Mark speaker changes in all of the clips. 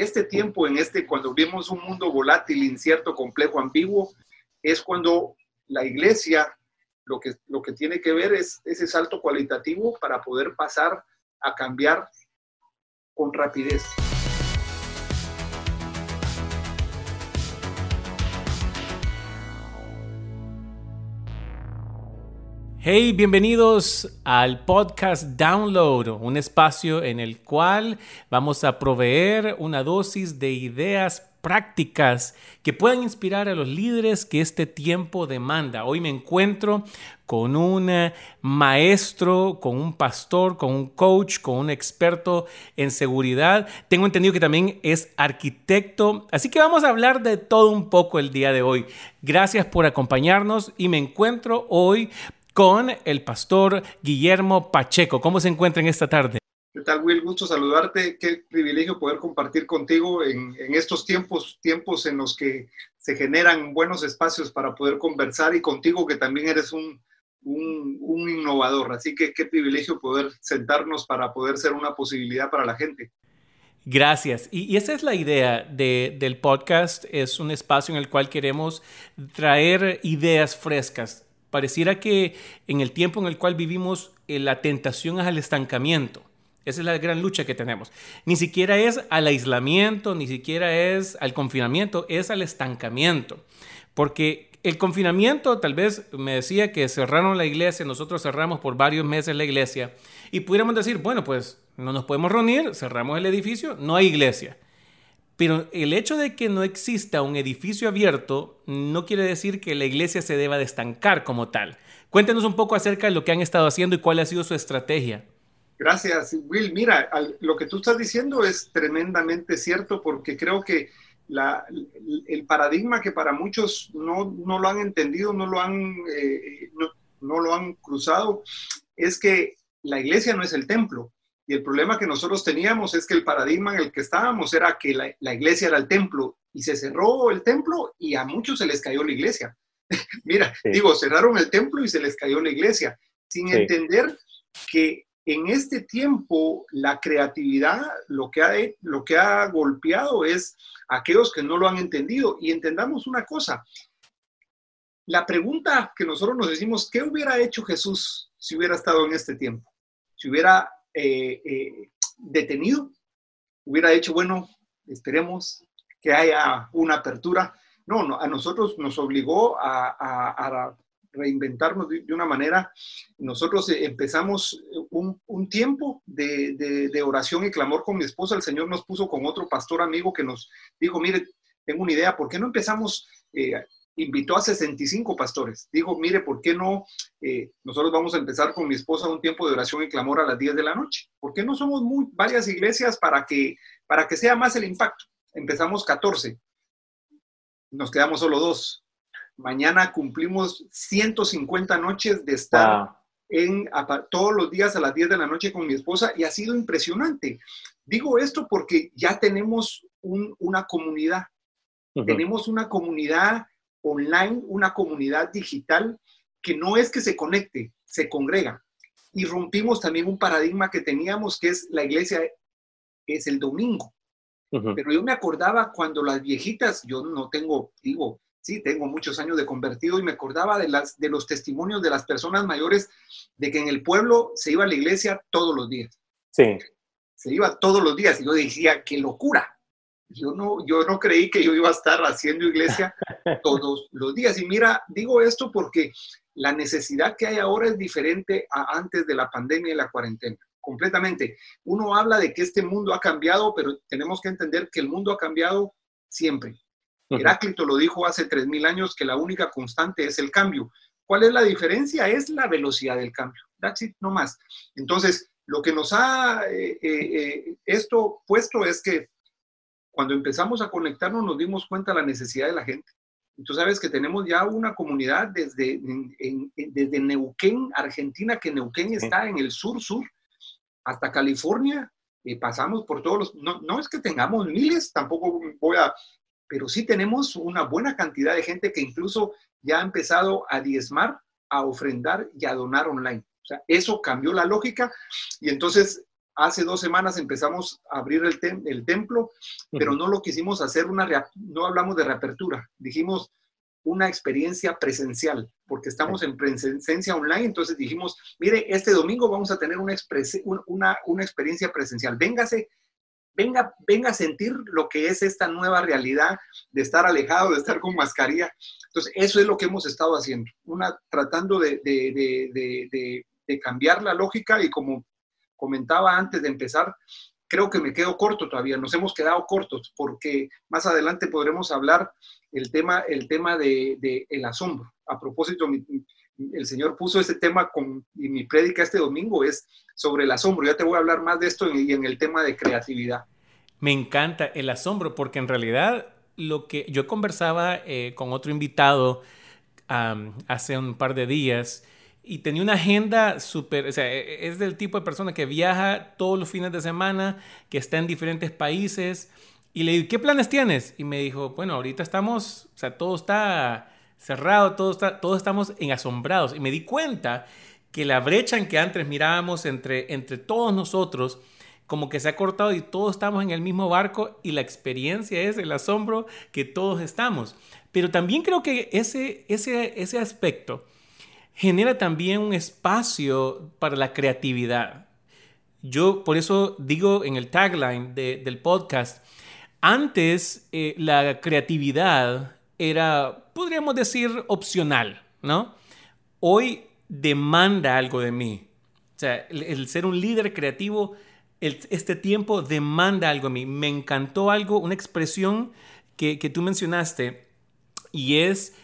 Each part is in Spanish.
Speaker 1: este tiempo, en este, cuando vemos un mundo volátil, incierto, complejo, ambiguo, es cuando la iglesia lo que, lo que tiene que ver es ese salto cualitativo para poder pasar a cambiar con rapidez.
Speaker 2: Hey, bienvenidos al podcast Download, un espacio en el cual vamos a proveer una dosis de ideas prácticas que puedan inspirar a los líderes que este tiempo demanda. Hoy me encuentro con un eh, maestro, con un pastor, con un coach, con un experto en seguridad. Tengo entendido que también es arquitecto, así que vamos a hablar de todo un poco el día de hoy. Gracias por acompañarnos y me encuentro hoy con el pastor Guillermo Pacheco. ¿Cómo se encuentra en esta tarde?
Speaker 1: ¿Qué tal, Will? Gusto saludarte. Qué privilegio poder compartir contigo en, estos tiempos, tiempos en los que se generan buenos espacios para poder conversar y contigo que también eres un, un, innovador. Así que qué privilegio poder sentarnos para poder ser una posibilidad para la gente.
Speaker 2: Gracias. Y, esa es la idea del podcast. Es un espacio en el cual queremos traer ideas frescas, Pareciera que en el tiempo en el cual vivimos, eh, la tentación es al estancamiento. Esa es la gran lucha que tenemos. Ni siquiera es al aislamiento, ni siquiera es al confinamiento, es al estancamiento. Porque el confinamiento, tal vez me decía que cerraron la iglesia, nosotros cerramos por varios meses la iglesia y pudiéramos decir, bueno, pues no nos podemos reunir, cerramos el edificio, no hay iglesia. Pero el hecho de que no exista un edificio abierto no quiere decir que la iglesia se deba de estancar como tal. Cuéntenos un poco acerca de lo que han estado haciendo y cuál ha sido su estrategia.
Speaker 1: Gracias, Will. Mira, lo que tú estás diciendo es tremendamente cierto porque creo que el paradigma que para muchos no, lo han entendido, no lo han, eh, no lo han cruzado, es que la iglesia no es el templo. Y el problema que nosotros teníamos es que el paradigma en el que estábamos era que la, iglesia era el templo y se cerró el templo y a muchos se les cayó la iglesia. Mira, digo, cerraron el templo y se les cayó la iglesia, sin entender que en este tiempo la creatividad lo que, ha, lo que ha golpeado es aquellos que no lo han entendido. Y entendamos una cosa, la pregunta que nosotros nos decimos, ¿qué hubiera hecho Jesús si hubiera estado en este tiempo? Si hubiera eh, eh, detenido, hubiera dicho, bueno, esperemos que haya una apertura. No, no a nosotros nos obligó a, reinventarnos de, una manera. Nosotros eh, empezamos un, tiempo de, oración y clamor con mi esposa. El Señor nos puso con otro pastor amigo que nos dijo, mire, tengo una idea, ¿por qué no empezamos invitó a 65 pastores. Dijo, mire, ¿por qué no? Eh, nosotros vamos a empezar con mi esposa un tiempo de oración y clamor a las 10 de la noche. ¿Por qué no somos muy, varias iglesias para que, para que sea más el impacto? Empezamos 14, nos quedamos solo dos. Mañana cumplimos 150 noches de estar en, todos los días a las 10 de la noche con mi esposa y ha sido impresionante. Digo esto porque ya tenemos una comunidad. Tenemos una comunidad online, una comunidad digital que no es que se conecte, se congrega. Y rompimos también un paradigma que teníamos, que es la iglesia es el domingo. Pero yo me acordaba cuando las viejitas, yo no tengo, digo, sí, tengo muchos años de convertido y me acordaba de, las, de los testimonios de las personas mayores de que en el pueblo se iba a la iglesia todos los días.
Speaker 2: Sí.
Speaker 1: Se iba todos los días y yo decía, qué locura. Yo no, yo no creí que yo iba a estar haciendo iglesia todos los días. Y mira, digo esto porque la necesidad que hay ahora es diferente a antes de la pandemia y la cuarentena. Completamente. Uno habla de que este mundo ha cambiado, pero tenemos que entender que el mundo ha cambiado siempre. Heráclito lo dijo hace 3.000 años que la única constante es el cambio. ¿Cuál es la diferencia? Es la velocidad del cambio. That's it, no más. Entonces, lo que nos ha eh, eh, eh, esto puesto es que cuando empezamos a conectarnos nos dimos cuenta de la necesidad de la gente. Tú sabes que tenemos ya una comunidad desde, desde Neuquén, Argentina, que Neuquén está en el sur-sur, hasta California, y pasamos por todos los... No, no es que tengamos miles, tampoco voy a... Pero sí tenemos una buena cantidad de gente que incluso ya ha empezado a diezmar, a ofrendar y a donar online. O sea, eso cambió la lógica y entonces hace dos semanas empezamos a abrir el, el templo, pero no lo quisimos hacer una, no hablamos de reapertura, dijimos una experiencia presencial, porque estamos en presencia online, entonces dijimos, mire, este domingo vamos a tener una, una, una experiencia presencial, véngase, venga, venga a sentir lo que es esta nueva realidad de estar alejado, de estar con mascarilla. Entonces, eso es lo que hemos estado haciendo, una, tratando de, de, de, de cambiar la lógica y como comentaba antes de empezar, creo que me quedo corto todavía, nos hemos quedado cortos, porque más adelante podremos hablar el tema, el tema de, el asombro. A propósito, el Señor puso ese tema con, y mi prédica este domingo es sobre el asombro. Ya te voy a hablar más de esto en, el tema de creatividad.
Speaker 2: Me encanta el asombro, porque en realidad lo que yo conversaba eh, con otro invitado hace un par de días, y tenía una agenda súper, o sea, e, e, es del tipo de persona que viaja todos los fines de semana, que está en diferentes países. Y le digo, ¿qué planes tienes? Y me dijo, bueno, ahorita estamos, o sea, todo está cerrado, todo está, todos estamos en asombrados. Y me di cuenta que la brecha en que antes mirábamos entre, entre todos nosotros, como que se ha cortado y todos estamos en el mismo barco y la experiencia es el asombro que todos estamos. Pero también creo que ese, ese, ese aspecto genera también un espacio para la creatividad. Yo por eso digo en el tagline del podcast, antes eh, la creatividad era, podríamos decir, opcional, ¿no? Hoy demanda algo de mí. O sea, el, ser un líder creativo, este tiempo demanda algo de mí. Me encantó algo, una expresión que, que tú mencionaste, y es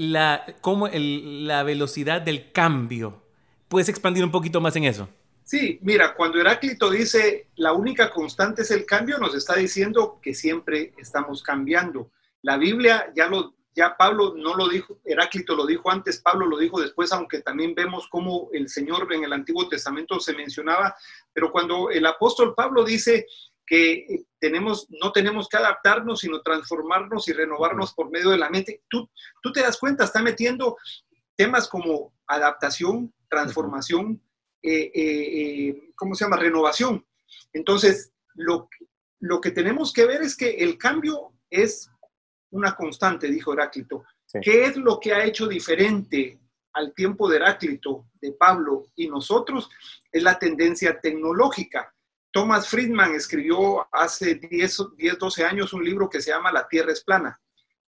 Speaker 2: la, como la velocidad del cambio. ¿Puedes expandir un poquito más en eso?
Speaker 1: Sí, mira, cuando Heráclito dice la única constante es el cambio, nos está diciendo que siempre estamos cambiando. La Biblia ya lo ya Pablo no lo dijo, Heráclito lo dijo antes, Pablo lo dijo después, aunque también vemos cómo el Señor en el Antiguo Testamento se mencionaba, pero cuando el apóstol Pablo dice que tenemos, no tenemos que adaptarnos, sino transformarnos y renovarnos por medio de la mente. Tú, tú te das cuenta, está metiendo temas como adaptación, transformación, eh, eh, eh, ¿cómo se llama? Renovación. Entonces, lo, lo que tenemos que ver es que el cambio es una constante, dijo Heráclito. ¿Qué es lo que ha hecho diferente al tiempo de Heráclito, de Pablo y nosotros? Es la tendencia tecnológica. Thomas Friedman escribió hace 10, 10, 12 años un libro que se llama La Tierra es plana.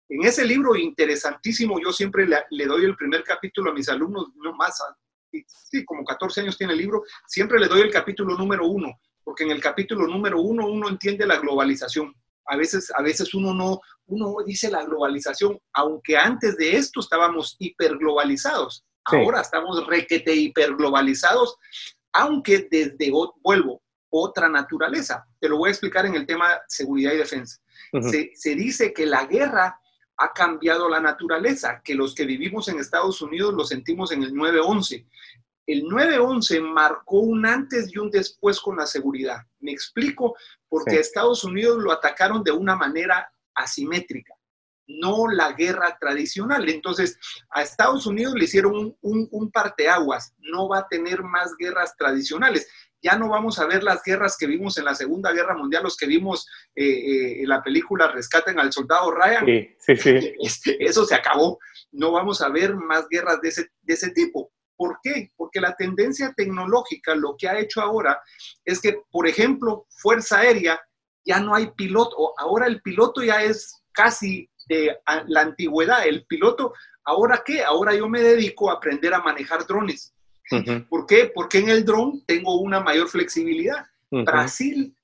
Speaker 1: En ese libro interesantísimo, yo siempre le, doy el primer capítulo a mis alumnos, no más, sí, como 14 años tiene el libro, siempre le doy el capítulo número uno, porque en el capítulo número uno uno entiende la globalización. A veces, a veces uno no, uno dice la globalización, aunque antes de esto estábamos hiperglobalizados. Ahora estamos requete hiperglobalizados, aunque desde, vuelvo, otra naturaleza. Te lo voy a explicar en el tema seguridad y defensa. se, dice que la guerra ha cambiado la naturaleza, que los que vivimos en Estados Unidos lo sentimos en el 9-11. El 9-11 marcó un antes y un después con la seguridad. Me explico, porque Estados Unidos lo atacaron de una manera asimétrica, no la guerra tradicional. Entonces, a Estados Unidos le hicieron un, un, un parteaguas, no va a tener más guerras tradicionales ya no vamos a ver las guerras que vimos en la Segunda Guerra Mundial, los que vimos eh, eh, en la película Rescaten al Soldado Ryan. Sí, sí, sí. Este, eso se acabó. No vamos a ver más guerras de ese, de ese tipo. ¿Por qué? Porque la tendencia tecnológica lo que ha hecho ahora es que, por ejemplo, Fuerza Aérea ya no hay piloto. Ahora el piloto ya es casi de la antigüedad. El piloto, ¿ahora qué? Ahora yo me dedico a aprender a manejar drones ¿Por qué? Porque en el dron tengo una mayor flexibilidad. Brasil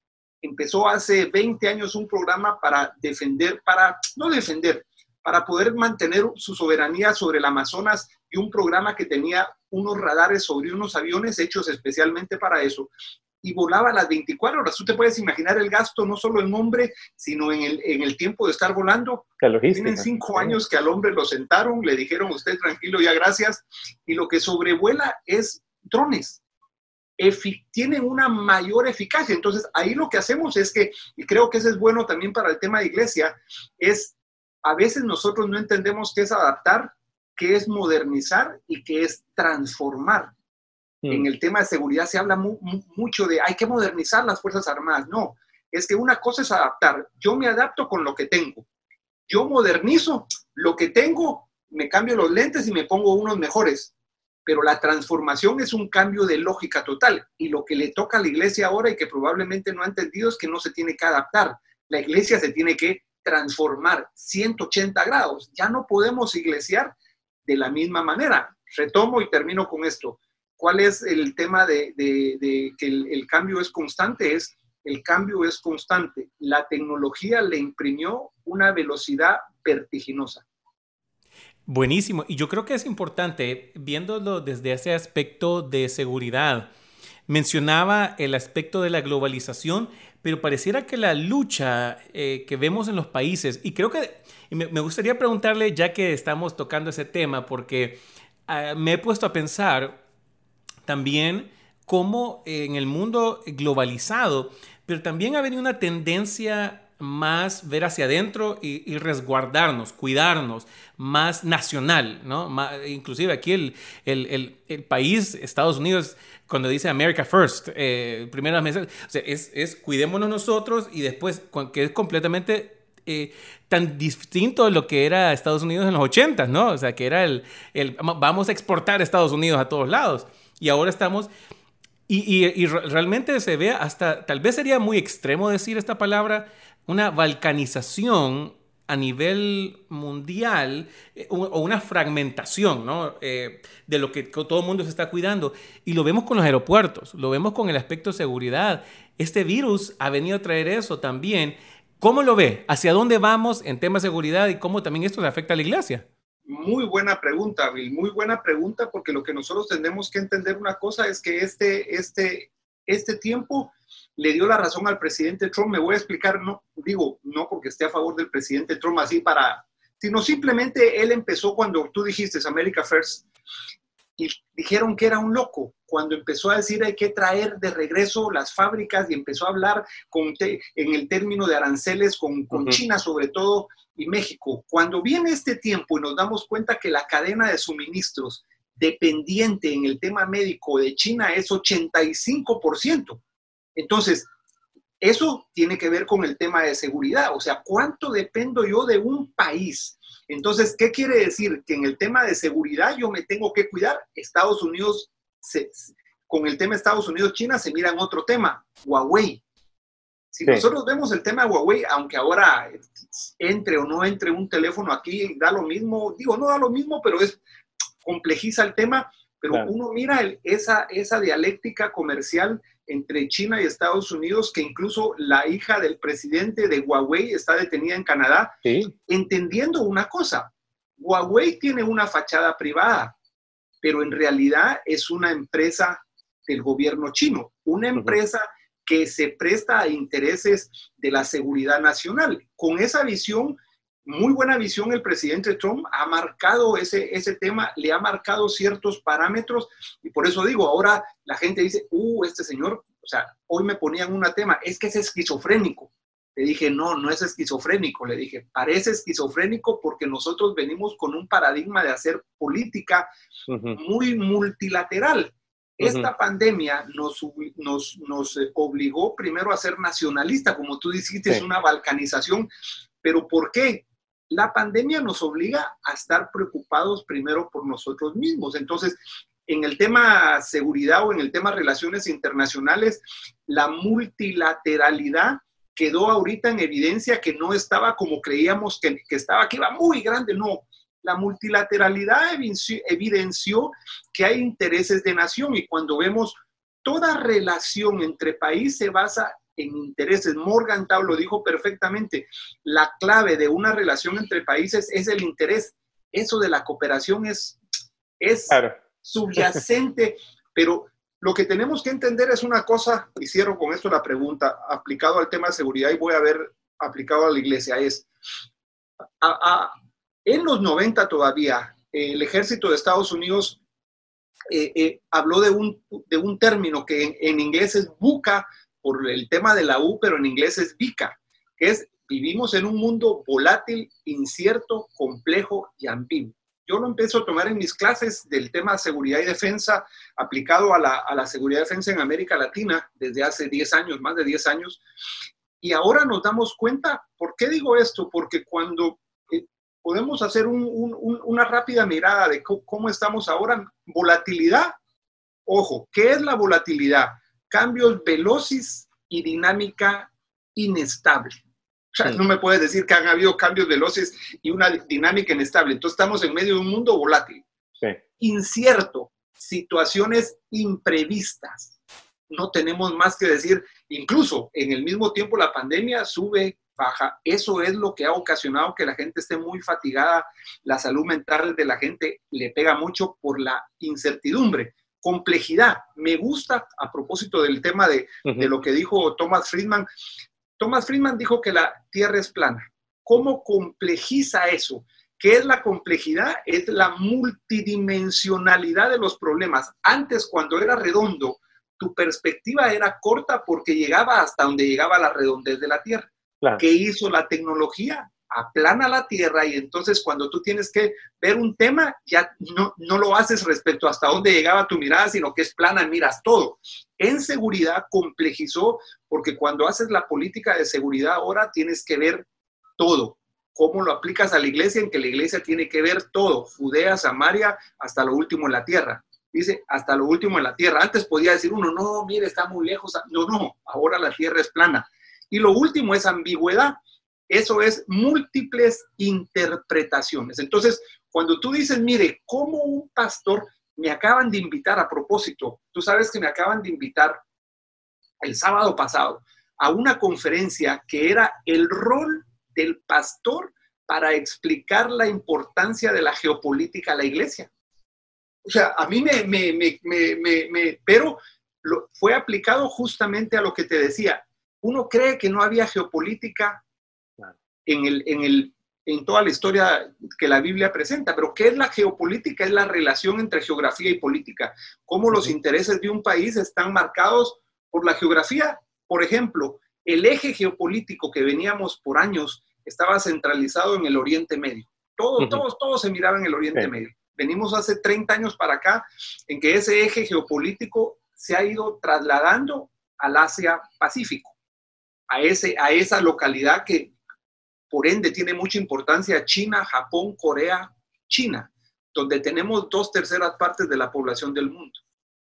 Speaker 1: empezó hace 20 años un programa para defender, para, no defender, para poder mantener su soberanía sobre el Amazonas y un programa que tenía unos radares sobre unos aviones hechos especialmente para eso y volaba las 24 horas. Tú te puedes imaginar el gasto no solo en hombre, sino en el, en el tiempo de estar volando. Tienen cinco años que al hombre lo sentaron, le dijeron usted tranquilo, ya gracias, y lo que sobrevuela es drones. tienen una mayor eficacia. Entonces, ahí lo que hacemos es que, y creo que eso es bueno también para el tema de iglesia, es a veces nosotros no entendemos qué es adaptar, qué es modernizar y qué es transformar. Mm. En el tema de seguridad se habla mucho de hay que modernizar las Fuerzas Armadas. No, es que una cosa es adaptar. Yo me adapto con lo que tengo. Yo modernizo lo que tengo, me cambio los lentes y me pongo unos mejores. Pero la transformación es un cambio de lógica total. Y lo que le toca a la iglesia ahora y que probablemente no ha entendido es que no se tiene que adaptar. La iglesia se tiene que transformar 180 grados. Ya no podemos iglesiar de la misma manera. Retomo y termino con esto. ¿Cuál es el tema de, que el, cambio es constante? Es el cambio es constante. La tecnología le imprimió una velocidad vertiginosa.
Speaker 2: Buenísimo. Y yo creo que es importante, viéndolo desde ese aspecto de seguridad, mencionaba el aspecto de la globalización, pero pareciera que la lucha eh, que vemos en los países, y creo que me, gustaría preguntarle, ya que estamos tocando ese tema, porque ah, me he puesto a pensar también cómo en el mundo globalizado, pero también ha venido una tendencia más ver hacia adentro y, resguardarnos, cuidarnos, más nacional, ¿no? inclusive aquí el, el, el, país, Estados Unidos, cuando dice America First, eh, primeras o sea, es, es, cuidémonos nosotros y después, que es completamente eh, tan distinto de lo que era Estados Unidos en los 80, ¿no? O sea, que era el, vamos a exportar Estados Unidos a todos lados. Y ahora estamos y, realmente se ve hasta, tal vez sería muy extremo decir esta palabra, una balcanización a nivel mundial eh, o una fragmentación ¿no? Eh, de lo que todo el mundo se está cuidando. Y lo vemos con los aeropuertos, lo vemos con el aspecto de seguridad. Este virus ha venido a traer eso también. ¿Cómo lo ve? ¿Hacia dónde vamos en temas de seguridad y cómo también esto afecta a la iglesia?
Speaker 1: Muy buena pregunta, Bill, muy buena pregunta, porque lo que nosotros tenemos que entender una cosa es que este, este, este tiempo le dio la razón al presidente Trump. Me voy a explicar, no digo, no porque esté a favor del presidente Trump así para, sino simplemente él empezó cuando tú dijiste America First y dijeron que era un loco cuando empezó a decir hay que traer de regreso las fábricas y empezó a hablar con en el término de aranceles con, con China sobre todo y México. Cuando viene este tiempo y nos damos cuenta que la cadena de suministros dependiente en el tema médico de China es 85%. Entonces, eso tiene que ver con el tema de seguridad, o sea, ¿cuánto dependo yo de un país? Entonces, ¿qué quiere decir? Que en el tema de seguridad yo me tengo que cuidar. Estados Unidos, con el tema Estados Unidos-China se mira en otro tema, Huawei. Si nosotros vemos el tema de Huawei, aunque ahora entre o no entre un teléfono aquí, da lo mismo, digo, no da lo mismo, pero es complejiza el tema, pero uno mira esa, esa dialéctica comercial entre China y Estados Unidos, que incluso la hija del presidente de Huawei está detenida en Canadá, entendiendo una cosa, Huawei tiene una fachada privada, pero en realidad es una empresa del gobierno chino, una empresa que se presta a intereses de la seguridad nacional. Con esa visión, muy buena visión, el presidente Trump ha marcado ese, ese tema, le ha marcado ciertos parámetros y por eso digo, ahora la gente dice, uh, este señor, o sea, hoy me ponían un tema, es que es esquizofrénico. Le dije, no, no es esquizofrénico. Le dije, parece esquizofrénico porque nosotros venimos con un paradigma de hacer política muy multilateral. Esta pandemia nos, nos, nos, eh, obligó primero a ser nacionalista, como tú dijiste, es una balcanización. ¿Pero por qué? La pandemia nos obliga a estar preocupados primero por nosotros mismos. Entonces, en el tema seguridad o en el tema relaciones internacionales, la multilateralidad quedó ahorita en evidencia que no estaba como creíamos que, que estaba, que iba muy grande, no la multilateralidad evidenció que hay intereses de nación y cuando vemos toda relación entre países se basa en intereses. Morgan Tau lo dijo perfectamente, la clave de una relación entre países es el interés. Eso de la cooperación es, es subyacente, pero lo que tenemos que entender es una cosa, y cierro con esto la pregunta, aplicado al tema de seguridad y voy a ver aplicado a la iglesia, es, a, en los 90 todavía, el ejército de Estados Unidos eh, eh, habló de un, de un término que en, inglés es buca, por el tema de la U, pero en inglés es VICA, que es vivimos en un mundo volátil, incierto, complejo y ambiguo. yo lo empiezo a tomar en mis clases del tema seguridad y defensa aplicado a la, a la seguridad y defensa en América Latina desde hace 10 años, más de 10 años. Y ahora nos damos cuenta, ¿por qué digo esto? Porque cuando eh, podemos hacer un, un, una rápida mirada de cómo, estamos ahora, volatilidad, ojo, ¿qué es la volatilidad? Cambios veloces y dinámica inestable. O sea, no me puedes decir que han habido cambios veloces y una dinámica inestable. Entonces estamos en medio de un mundo volátil, incierto, situaciones imprevistas. No tenemos más que decir, incluso en el mismo tiempo la pandemia sube, baja. Eso es lo que ha ocasionado que la gente esté muy fatigada. La salud mental de la gente le pega mucho por la incertidumbre complejidad. Me gusta, a propósito del tema de, de, lo que dijo Thomas Friedman, Thomas Friedman dijo que la Tierra es plana. ¿Cómo complejiza eso? ¿Qué es la complejidad? Es la multidimensionalidad de los problemas. Antes, cuando era redondo, tu perspectiva era corta porque llegaba hasta donde llegaba la redondez de la Tierra. ¿Qué hizo la tecnología? Aplana la tierra y entonces cuando tú tienes que ver un tema, ya no, no lo haces respecto hasta dónde llegaba tu mirada, sino que es plana, miras todo. En seguridad complejizó porque cuando haces la política de seguridad ahora tienes que ver todo. ¿Cómo lo aplicas a la iglesia? En que la iglesia tiene que ver todo, Judea, Samaria, hasta lo último en la tierra. Dice, hasta lo último en la tierra. Antes podía decir uno, no, mire, está muy lejos. No, no, ahora la tierra es plana. Y lo último es ambigüedad eso es múltiples interpretaciones. Entonces, cuando tú dices, mire, como un pastor me acaban de invitar a propósito, tú sabes que me acaban de invitar el sábado pasado a una conferencia que era el rol del pastor para explicar la importancia de la geopolítica a la iglesia. O sea, a mí me, me, me, me pero fue aplicado justamente a lo que te decía. Uno cree que no había geopolítica en, el, en, el, en toda la historia que la Biblia presenta. Pero ¿qué es la geopolítica? Es la relación entre geografía y política. Cómo los intereses de un país están marcados por la geografía. Por ejemplo, el eje geopolítico que veníamos por años estaba centralizado en el Oriente Medio. Todo, todos, todos se miraba en el Oriente Medio. Venimos hace 30 años para acá en que ese eje geopolítico se ha ido trasladando al Asia Pacífico, a, ese, a esa localidad que por ende tiene mucha importancia China, Japón, Corea, China, donde tenemos dos terceras partes de la población del mundo.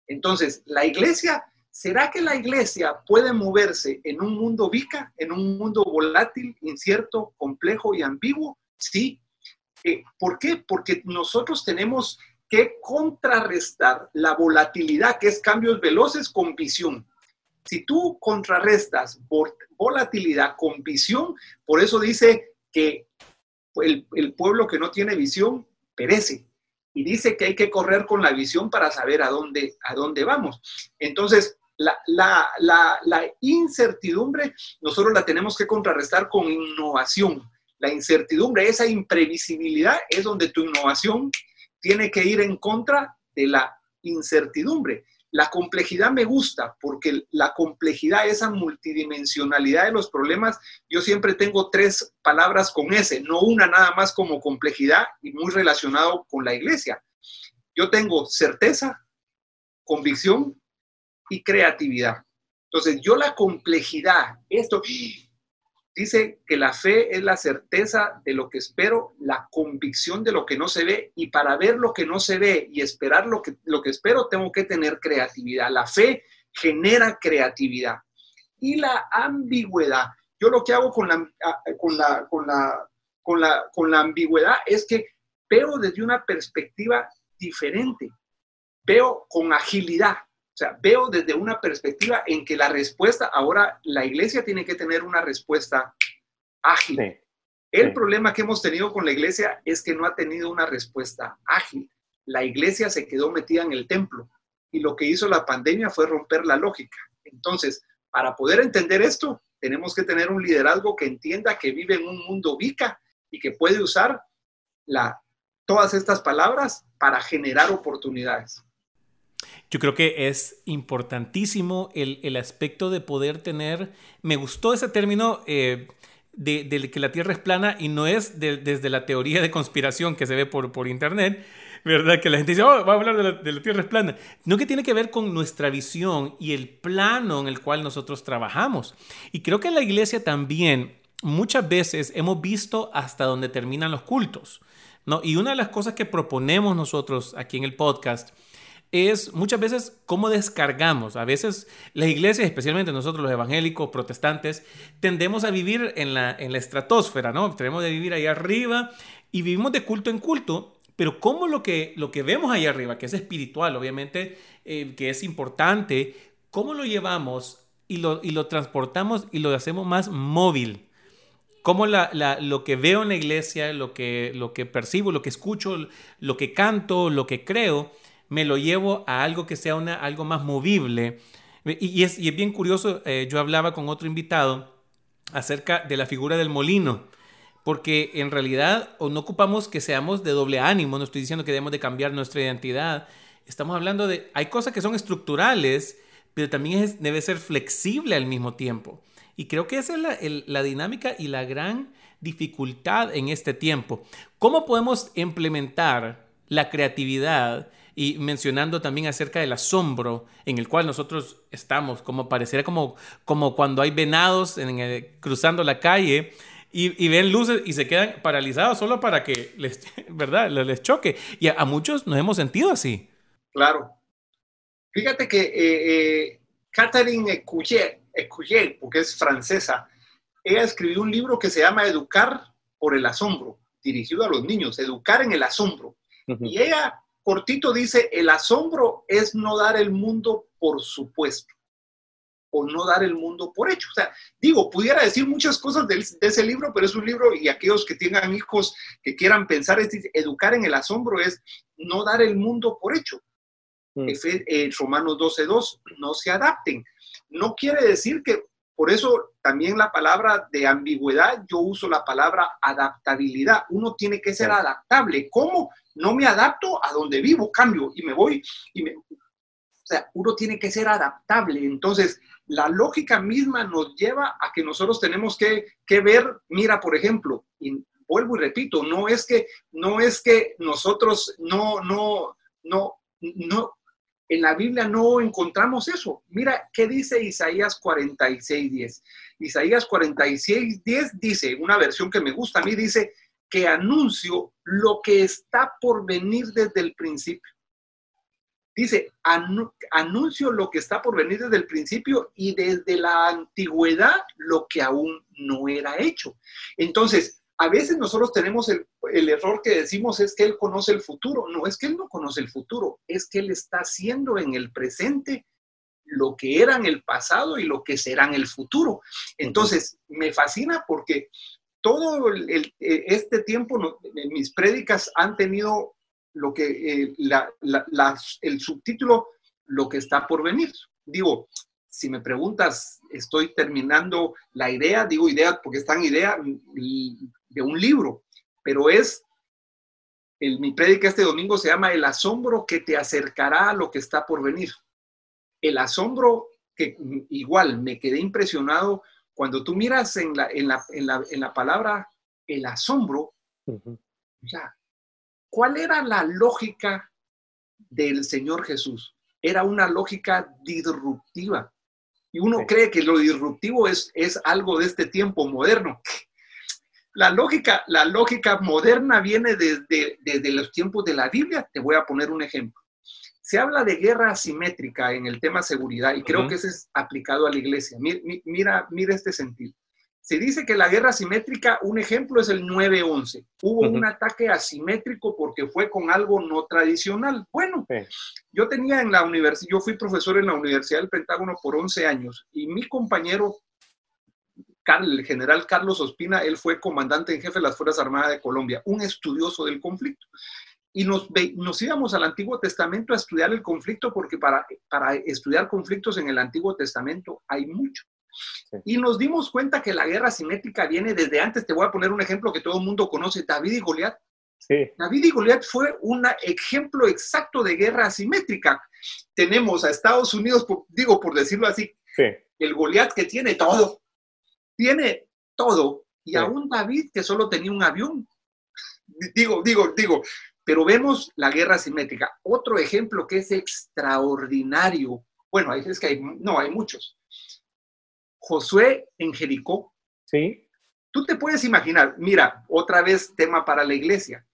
Speaker 1: Entonces, la iglesia, ¿será que la iglesia puede moverse en un mundo vica, en un mundo volátil, incierto, complejo y ambiguo? Sí. Eh, ¿Por qué? Porque nosotros tenemos que contrarrestar la volatilidad, que es cambios veloces, con visión. Si tú contrarrestas volatilidad con visión, por eso dice que el, pueblo que no tiene visión perece. Y dice que hay que correr con la visión para saber a dónde, a dónde vamos. Entonces, la, la, incertidumbre nosotros la tenemos que contrarrestar con innovación. La incertidumbre, esa imprevisibilidad es donde tu innovación tiene que ir en contra de la incertidumbre. La complejidad me gusta porque la complejidad, esa multidimensionalidad de los problemas, yo siempre tengo tres palabras con ese, no una nada más como complejidad y muy relacionado con la iglesia. Yo tengo certeza, convicción y creatividad. Entonces, yo la complejidad, esto, Dice que la fe es la certeza de lo que espero, la convicción de lo que no se ve, y para ver lo que no se ve y esperar lo que, lo que espero, tengo que tener creatividad. La fe genera creatividad. Y la ambigüedad. Yo lo que hago con la, con la, con la, con la, con la ambigüedad es que veo desde una perspectiva diferente, veo con agilidad. Sea, veo desde una perspectiva en que la respuesta, ahora la iglesia tiene que tener una respuesta ágil. El problema que hemos tenido con la iglesia es que no ha tenido una respuesta ágil. La iglesia se quedó metida en el templo y lo que hizo la pandemia fue romper la lógica. Entonces, para poder entender esto, tenemos que tener un liderazgo que entienda que vive en un mundo vica y que puede usar la, todas estas palabras para generar oportunidades.
Speaker 2: Yo creo que es importantísimo el, aspecto de poder tener, me gustó ese término, eh, de, que la Tierra es plana y no es desde la teoría de conspiración que se ve por, por internet, ¿verdad? Que la gente dice, oh, va a hablar de la, de la Tierra es plana. No que tiene que ver con nuestra visión y el plano en el cual nosotros trabajamos. Y creo que en la iglesia también muchas veces hemos visto hasta dónde terminan los cultos. ¿no? Y una de las cosas que proponemos nosotros aquí en el podcast es muchas veces cómo descargamos. A veces las iglesias, especialmente nosotros los evangélicos, protestantes, tendemos a vivir en la, en la estratosfera, ¿no? Tenemos de vivir ahí arriba y vivimos de culto en culto, pero cómo lo que, lo que vemos ahí arriba, que es espiritual, obviamente, eh, que es importante, cómo lo llevamos y lo, y lo transportamos y lo hacemos más móvil cómo lo que veo en la iglesia, lo que, lo que percibo, lo que escucho, lo que canto, lo que creo, me lo llevo a algo que sea una, algo más movible. Y, es, bien curioso, eh, yo hablaba con otro invitado acerca de la figura del molino, porque en realidad no ocupamos que seamos de doble ánimo, no estoy diciendo que debemos de cambiar nuestra identidad, estamos hablando de, hay cosas que son estructurales, pero también debe ser flexible al mismo tiempo. Y creo que esa es la, dinámica y la gran dificultad en este tiempo. ¿Cómo podemos implementar la creatividad y mencionando también acerca del asombro en el cual nosotros estamos, como pareciera como, como cuando hay venados cruzando la calle y, ven luces y se quedan paralizados solo para que les, ¿verdad? les choque. Y a, muchos nos hemos sentido así.
Speaker 1: Claro. Fíjate que eh, eh, Catherine Escuyel, porque es francesa, ella escribió un libro que se llama Educar por el asombro, dirigido a los niños, Educar en el asombro. Y ella, cortito, dice, el asombro es no dar el mundo por supuesto o no dar el mundo por hecho. O sea, digo, pudiera decir muchas cosas de, ese libro, pero es un libro y aquellos que tengan hijos que quieran pensar, es educar en el asombro es no dar el mundo por hecho. Mm. Eh, Romanos 12.2, no se adapten. No quiere decir que, por eso también la palabra de ambigüedad, yo uso la palabra adaptabilidad. Uno tiene que ser adaptable. ¿Cómo? No me adapto a donde vivo, cambio y me voy. Y me, o sea, uno tiene que ser adaptable. Entonces, la lógica misma nos lleva a que nosotros tenemos que, que ver, mira, por ejemplo, y vuelvo y repito, no es que, no es que nosotros no, no, no, no, en la Biblia no encontramos eso. Mira qué dice Isaías 46.10. Isaías 46.10 dice, una versión que me gusta a mí, dice que anuncio lo que está por venir desde el principio. Dice, anuncio lo que está por venir desde el principio y desde la antigüedad lo que aún no era hecho. Entonces, a veces nosotros tenemos el, error que decimos es que Él conoce el futuro. No es que Él no conoce el futuro, es que Él está haciendo en el presente lo que era en el pasado y lo que será en el futuro. Entonces, me fascina porque todo e, este tiempo mis prédicas han tenido lo que eh, el subtítulo lo que está por venir. Digo, si me preguntas, estoy terminando la idea, digo idea porque está en idea de un libro, pero es, el, mi prédica este domingo se llama El asombro que te acercará a lo que está por venir. El asombro que igual me quedé impresionado cuando tú miras en la, en la, en la, palabra el asombro, ¿cuál era la lógica del Señor Jesús? Era una lógica disruptiva. Y uno cree que lo disruptivo es, es algo de este tiempo moderno. La lógica, la lógica moderna viene desde, desde los tiempos de la Biblia. Te voy a poner un ejemplo. Se habla de guerra asimétrica en el tema seguridad y creo que eso es aplicado a la iglesia. Mira, mira, este sentido. Se dice que la guerra asimétrica, un ejemplo es el 9-11. Hubo un ataque asimétrico porque fue con algo no tradicional. Bueno, yo tenía en la universidad, yo fui profesor en la Universidad del Pentágono por 11 años y mi compañero el general Carlos Ospina, él fue comandante en jefe de las Fuerzas Armadas de Colombia, un estudioso del conflicto. Y nos, nos íbamos al Antiguo Testamento a estudiar el conflicto porque para, para estudiar conflictos en el Antiguo Testamento hay mucho. Y nos dimos cuenta que la guerra simétrica viene desde antes. Te voy a poner un ejemplo que todo el mundo conoce, David y Goliat. David y Goliat fue un ejemplo exacto de guerra asimétrica. Tenemos a Estados Unidos, digo por decirlo así, el Goliat que tiene todo, tiene todo, y aún David, que solo tenía un avión. Digo, digo, digo, pero vemos la guerra simétrica. Otro ejemplo que es extraordinario. Bueno, es que hay, no, hay muchos. Josué en Jericó.
Speaker 2: Sí.
Speaker 1: Tú te puedes imaginar, mira, otra vez tema para la iglesia.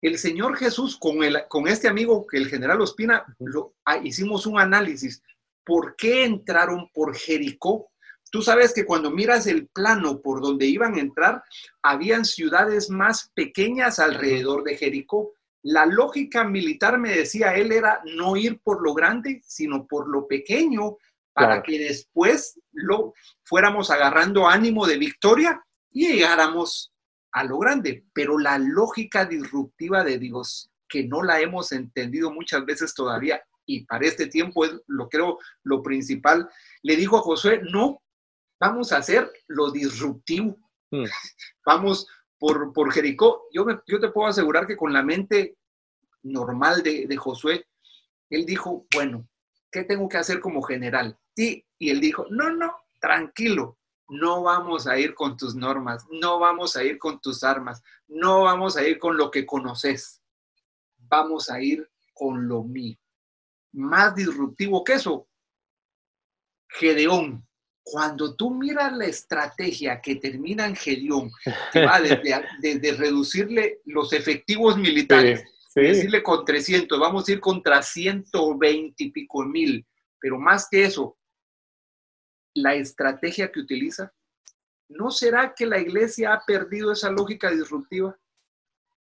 Speaker 1: El Señor Jesús con, el, con este amigo, que el general Ospina, lo, ah, hicimos un análisis. ¿Por qué entraron por Jericó? Tú sabes que cuando miras el plano por donde iban a entrar, habían ciudades más pequeñas alrededor de Jericó. La lógica militar me decía, él era no ir por lo grande, sino por lo pequeño, para que después lo fuéramos agarrando ánimo de victoria y llegáramos a lo grande. Pero la lógica disruptiva de Dios, que no la hemos entendido muchas veces todavía, y para este tiempo es lo creo lo principal, le dijo a Josué, no, vamos a hacer lo disruptivo. Mm. Vamos por, Jericó, yo, yo te puedo asegurar que con la mente normal de, Josué, él dijo, bueno, ¿qué tengo que hacer como general? Y, y él dijo, no, no, tranquilo, no vamos a ir con tus normas, no vamos a ir con tus armas, no vamos a ir con lo que conoces, vamos a ir con lo mío. Más disruptivo que eso, Gedeón, cuando tú miras la estrategia que termina en Gedeón, que va desde, reducirle los efectivos militares, decirle con 300, vamos a ir contra 120 y pico mil, pero más que eso, la estrategia que utiliza, ¿no será que la iglesia ha perdido esa lógica disruptiva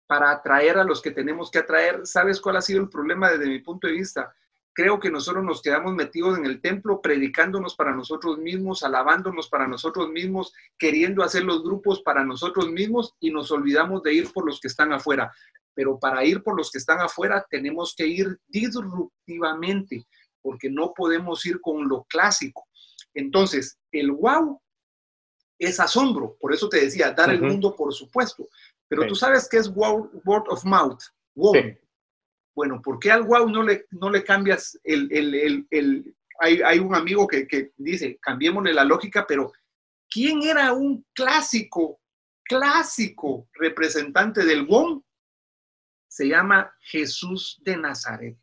Speaker 1: para atraer a los que tenemos que atraer? ¿Sabes cuál ha sido el problema desde mi punto de vista? creo que nosotros nos quedamos metidos en el templo predicándonos para nosotros mismos, alabándonos para nosotros mismos, queriendo hacer los grupos para nosotros mismos y nos olvidamos de ir por los que están afuera. Pero para ir por los que están afuera tenemos que ir disruptivamente, porque no podemos ir con lo clásico. Entonces, el wow es asombro, por eso te decía, dar el mundo por supuesto. Pero tú sabes qué es word of mouth, wow. Bueno, ¿por qué al wow no le, no le cambias el... el, el, hay, hay, un amigo que, que dice, cambiémosle la lógica, pero ¿quién era un clásico, clásico representante del wow? Se llama Jesús de Nazaret.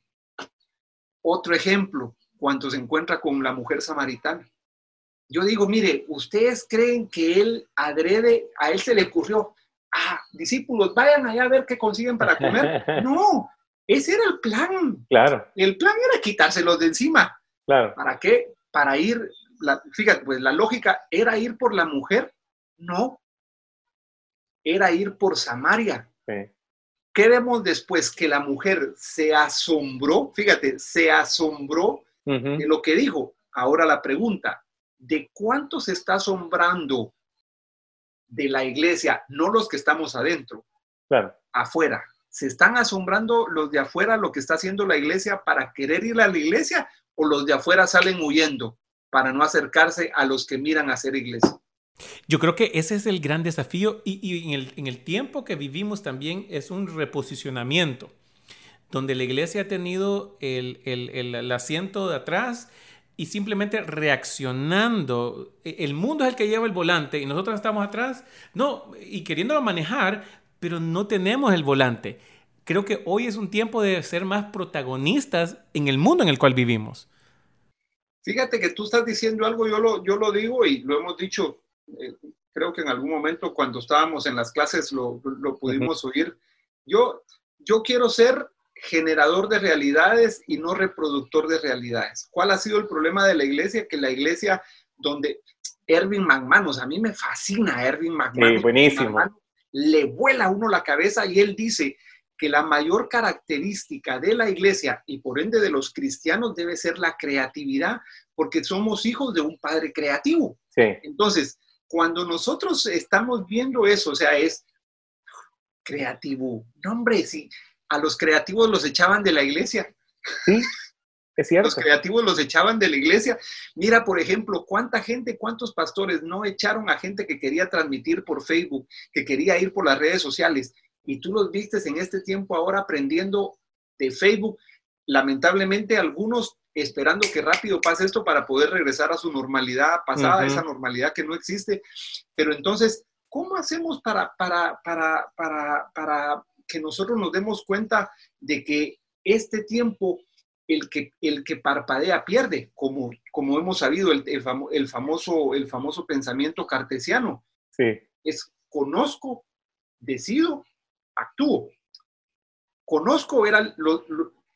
Speaker 1: Otro ejemplo, cuando se encuentra con la mujer samaritana. Yo digo, mire, ustedes creen que él adrede, a él se le ocurrió, ah, discípulos, vayan allá a ver qué consiguen para comer. No, ese era el plan.
Speaker 2: Claro.
Speaker 1: El plan era quitárselos de encima.
Speaker 2: Claro.
Speaker 1: ¿Para qué? Para ir, fíjate, pues la lógica era ir por la mujer. No. Era ir por Samaria. Sí. ¿Qué vemos después? Que la mujer se asombró, fíjate, se asombró de lo que dijo. Ahora la pregunta, ¿de cuánto se está asombrando de la iglesia? No los que estamos adentro,
Speaker 2: claro.
Speaker 1: afuera ¿Se están asombrando los de afuera lo que está haciendo la iglesia para querer ir a la iglesia o los de afuera salen huyendo para no acercarse a los que miran a hacer iglesia?
Speaker 2: Yo creo que ese es el gran desafío y, en, el, tiempo que vivimos también es un reposicionamiento, donde la iglesia ha tenido el, el asiento de atrás y simplemente reaccionando. E, el mundo es el que lleva el volante y nosotros estamos atrás, no, y queriéndolo manejar, pero no tenemos el volante. Creo que hoy es un tiempo de ser más protagonistas en el mundo en el cual vivimos.
Speaker 1: Fíjate que tú estás diciendo algo, yo lo, yo lo digo y lo hemos dicho, eh, creo que en algún momento cuando estábamos en las clases lo, pudimos oír. Yo, yo quiero ser generador de realidades y no reproductor de realidades. ¿Cuál ha sido el problema de la iglesia? Que la iglesia donde Erwin McManus, a mí me fascina Erwin McManus.
Speaker 2: Sí, buenísimo
Speaker 1: le vuela a uno la cabeza y él dice que la mayor característica de la iglesia y por ende de los cristianos debe ser la creatividad, porque somos hijos de un padre creativo. Entonces, cuando nosotros estamos viendo eso, o sea, es creativo. No, hombre, si a los creativos los echaban de la iglesia.
Speaker 2: Sí, es cierto.
Speaker 1: Los creativos los echaban de la iglesia. Mira, por ejemplo, cuánta gente, cuántos pastores no echaron a gente que quería transmitir por Facebook, que quería ir por las redes sociales. Y tú los vistes en este tiempo ahora aprendiendo de Facebook. Lamentablemente, algunos esperando que rápido pase esto para poder regresar a su normalidad pasada, esa normalidad que no existe. Pero entonces, ¿cómo hacemos para, para, para, para, para que nosotros nos demos cuenta de que este tiempo el que, el que parpadea pierde, como, como hemos sabido, el, el, famoso, el famoso pensamiento cartesiano.
Speaker 3: Sí.
Speaker 1: Es conozco, decido, actúo. Conozco era lo,